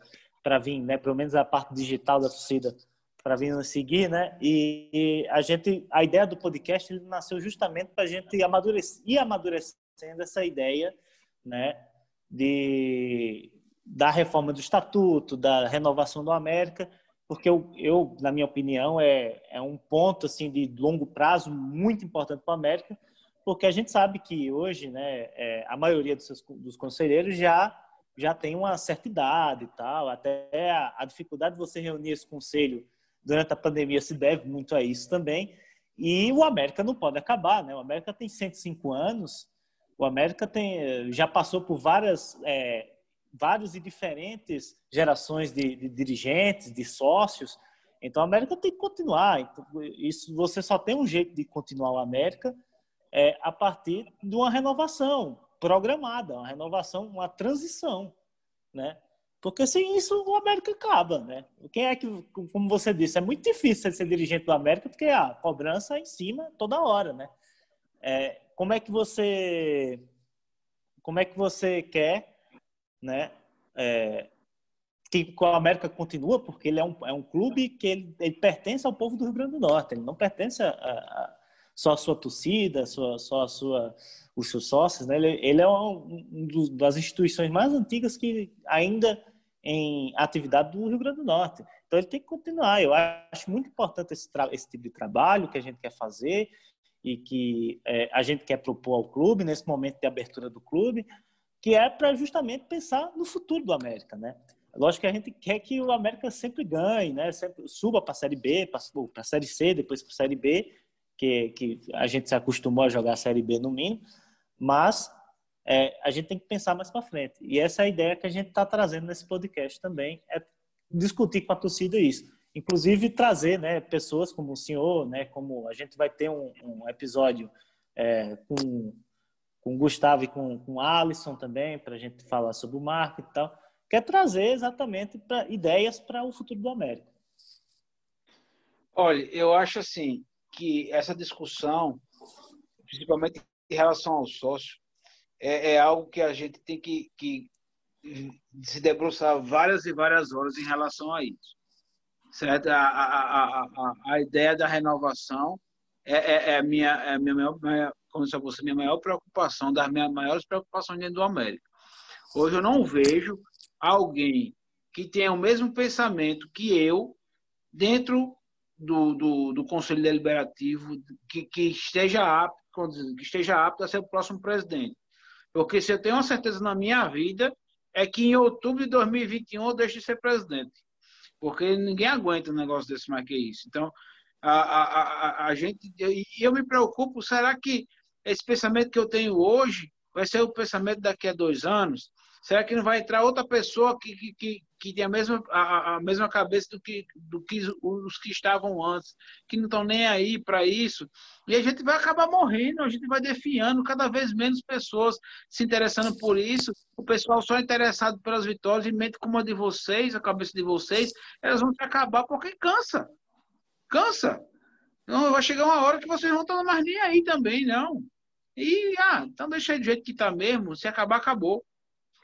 para vir, né? Pelo menos a parte digital da torcida para vir nos seguir, né? E, e, a gente, a ideia do podcast nasceu justamente para a gente amadurecer, ir amadurecendo essa ideia, né? de, da reforma do estatuto, da renovação do América, porque eu, eu na minha opinião, é, é um ponto assim de longo prazo muito importante para o América, porque a gente sabe que hoje, né, é, a maioria dos, seus, dos conselheiros já já tem uma certa idade e tal, até a, a dificuldade de você reunir esse conselho durante a pandemia se deve muito a isso também. E o América não pode acabar, né? O América tem 105 anos o América tem, já passou por várias, é, várias e diferentes gerações de, de, dirigentes, de sócios. Então, a América tem que continuar. Então, isso você só tem um jeito de continuar o América é, a partir de uma renovação programada, uma renovação, uma transição, né? Porque sem isso o América acaba, né? Quem é que, como você disse, é muito difícil ser dirigente do América porque a cobrança é em cima toda hora, né? É, como é que você como é que você quer, né? É, que a América continua porque ele é um, é um clube que ele, ele pertence ao povo do Rio Grande do Norte. Ele não pertence a, a, só a sua torcida, só, só a sua os seus sócios, né? Ele, ele é um, um das instituições mais antigas que ainda em atividade do Rio Grande do Norte. Então ele tem que continuar. Eu acho muito importante esse, esse tipo de trabalho que a gente quer fazer e que é, a gente quer propor ao clube, nesse momento de abertura do clube, que é para justamente pensar no futuro do América, né? Lógico que a gente quer que o América sempre ganhe, né? Sempre suba para a Série B, para a Série C, depois para a Série B, que, que a gente se acostumou a jogar a Série B no mínimo, mas é, a gente tem que pensar mais para frente. E essa é a ideia que a gente está trazendo nesse podcast também, é discutir com a torcida isso inclusive trazer né, pessoas como o senhor, né, como a gente vai ter um, um episódio é, com, com o Gustavo e com, com o Alisson também, para a gente falar sobre o marketing e tal, quer trazer exatamente pra, ideias para o futuro do América. Olha, eu acho assim que essa discussão, principalmente em relação ao sócio, é, é algo que a gente tem que, que se debruçar várias e várias horas em relação a isso certo? A, a, a, a, ideia da renovação é, é, é a minha, é minha maior, como disse a você, minha maior preocupação, das minhas maiores preocupações dentro do América. Hoje eu não vejo alguém que tenha o mesmo pensamento que eu dentro do, do, do Conselho Deliberativo que, que, esteja apto, que esteja apto a ser o próximo presidente. Porque se eu tenho uma certeza na minha vida, é que em outubro de 2021 eu deixo de ser presidente. Porque ninguém aguenta um negócio desse mais que isso. Então, a, a, a, a gente. E eu me preocupo, será que esse pensamento que eu tenho hoje vai ser o pensamento daqui a dois anos? Será que não vai entrar outra pessoa que, que, que, tem a mesma, a, a, mesma cabeça do que, do que os que estavam antes, que não estão nem aí para isso? E a gente vai acabar morrendo, a gente vai defiando cada vez menos pessoas se interessando por isso. O pessoal só interessado pelas vitórias e mente como a de vocês, a cabeça de vocês, elas vão acabar porque cansa. Cansa. Não, vai chegar uma hora que vocês não estão mais nem aí também, não. E, ah, então deixa do jeito que está mesmo, se acabar, acabou.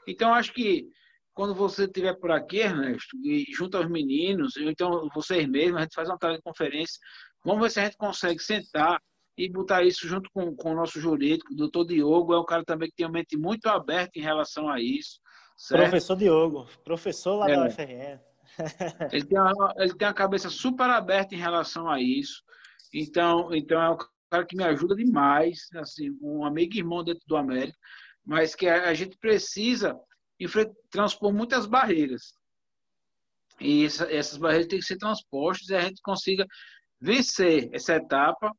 Então, acho que quando você estiver por aqui, Ernesto, e junto aos meninos, então vocês mesmos, a gente faz uma teleconferência, vamos ver se a gente consegue sentar e botar isso junto com, com o nosso jurídico, o doutor Diogo, é um cara também que tem uma mente muito aberta em relação a isso. Certo? Professor Diogo, professor lá é. da UFRN. Ele tem, uma, ele tem a cabeça super aberta em relação a isso. Então, então é um cara que me ajuda demais, assim, um amigo e irmão dentro do América mas que a, gente precisa transpor muitas barreiras. E essa, essas barreiras têm que ser transpostas e a gente consiga vencer essa etapa.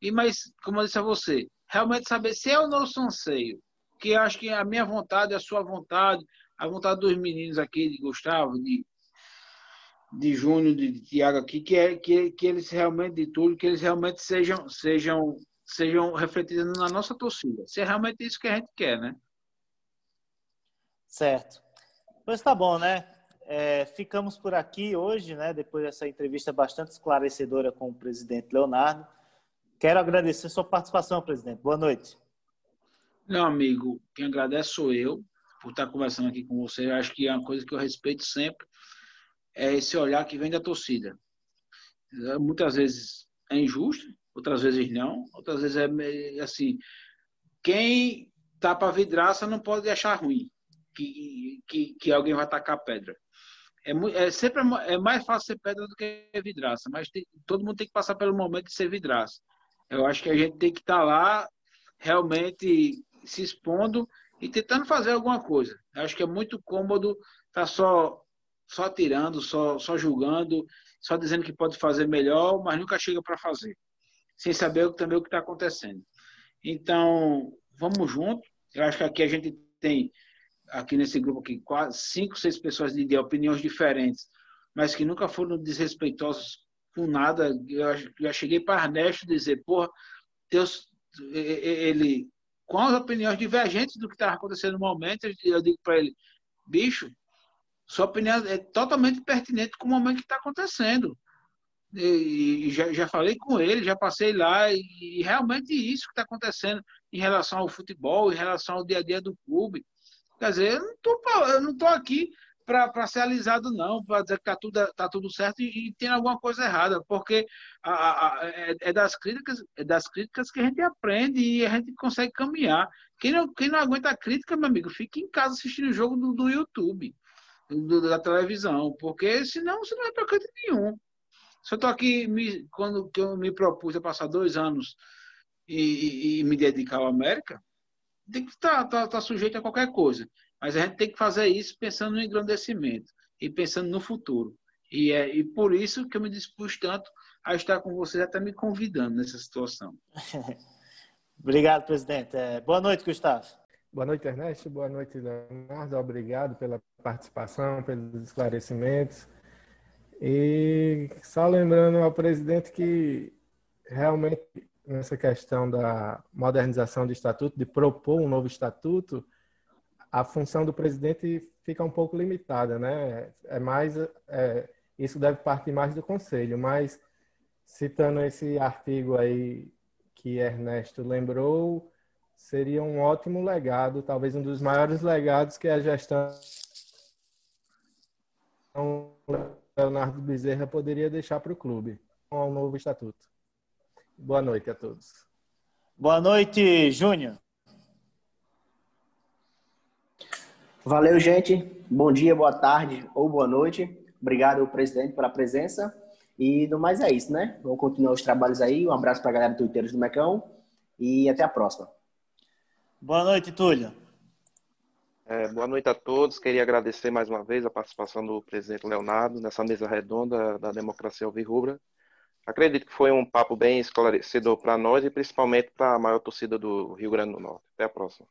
E mas, como eu disse a você, realmente saber se é o nosso anseio, que acho que a minha vontade, a sua vontade, a vontade dos meninos aqui, de Gustavo, de, de Júnior, de, de Tiago aqui, que, é, que, que eles realmente, de tudo, que eles realmente sejam, sejam sejam refletidas na nossa torcida. Se é realmente isso que a gente quer, né? Certo. Pois tá bom, né? É, ficamos por aqui hoje, né? Depois dessa entrevista bastante esclarecedora com o presidente Leonardo. Quero agradecer sua participação, presidente. Boa noite. Meu amigo, quem agradece sou eu por estar conversando aqui com você. Eu acho que é uma coisa que eu respeito sempre é esse olhar que vem da torcida. Muitas vezes é injusto, outras vezes não, outras vezes é assim. Quem tapa a vidraça não pode achar ruim que, que, que alguém vai tacar pedra. É, é sempre é mais fácil ser pedra do que vidraça, mas tem, todo mundo tem que passar pelo momento de ser vidraça. Eu acho que a gente tem que estar tá lá realmente se expondo e tentando fazer alguma coisa. Eu acho que é muito cômodo estar tá só só tirando, só só julgando, só dizendo que pode fazer melhor, mas nunca chega para fazer sem saber também o que está acontecendo. Então, vamos junto. Eu acho que aqui a gente tem, aqui nesse grupo aqui, quase cinco, seis pessoas de, opiniões diferentes, mas que nunca foram desrespeitosos com nada. Eu já cheguei para Ernesto dizer, porra, Deus, ele, com as opiniões divergentes do que estava acontecendo no momento, eu digo para ele, bicho, sua opinião é totalmente pertinente com o momento que está acontecendo e já, já falei com ele, já passei lá, e, e realmente isso que está acontecendo em relação ao futebol, em relação ao dia a dia do clube. Quer dizer, eu não estou aqui para ser alisado, não, para dizer que está tudo, tá tudo certo e, e, tem alguma coisa errada, porque a, a, é, é, das críticas, é das críticas que a gente aprende e a gente consegue caminhar. Quem não, quem não aguenta a crítica, meu amigo, fique em casa assistindo o jogo do, do YouTube, do, da televisão, porque senão você não vai para canto nenhum. Se eu estou aqui, me, quando que eu me propus a passar dois anos e, e, e me dedicar ao América, tem que estar tá, tá, tá sujeito a qualquer coisa. Mas a gente tem que fazer isso pensando no engrandecimento e pensando no futuro. E é e por isso que eu me dispus tanto a estar com vocês, até me convidando nessa situação. Obrigado, presidente. É, boa noite, Gustavo. Boa noite, Ernesto. Boa noite, Leonardo. Obrigado pela participação, pelos esclarecimentos. E só lembrando ao presidente que realmente nessa questão da modernização do estatuto, de propor um novo estatuto, a função do presidente fica um pouco limitada, né? É mais é, isso deve partir mais do conselho, mas citando esse artigo aí que Ernesto lembrou, seria um ótimo legado, talvez um dos maiores legados que a gestão Leonardo Bezerra poderia deixar para o clube com o novo estatuto. Boa noite a todos. Boa noite, Júnior. Valeu, gente. Bom dia, boa tarde ou boa noite. Obrigado, presidente, pela presença. E no mais é isso, né? Vamos continuar os trabalhos aí. Um abraço para a galera do Twitter do Mecão e até a próxima. Boa noite, Túlio. É, boa noite a todos. Queria agradecer mais uma vez a participação do presidente Leonardo nessa mesa redonda da Democracia Alvirrubra. Acredito que foi um papo bem esclarecedor para nós e principalmente para a maior torcida do Rio Grande do Norte. Até a próxima.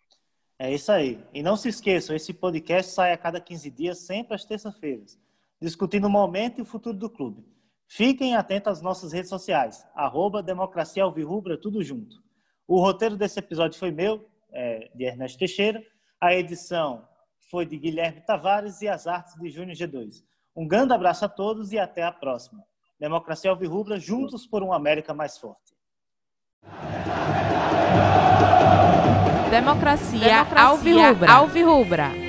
É isso aí. E não se esqueçam, esse podcast sai a cada 15 dias, sempre às terças-feiras, discutindo o momento e o futuro do clube. Fiquem atentos às nossas redes sociais, arroba Democracia Alvirrubra, tudo junto. O roteiro desse episódio foi meu, é, de Ernesto Teixeira, a edição foi de Guilherme Tavares e as artes de Júnior G2. Um grande abraço a todos e até a próxima. Democracia Alvirrubra, juntos por uma América mais forte. Democracia, Democracia Alvirrubra. Alvirrubra.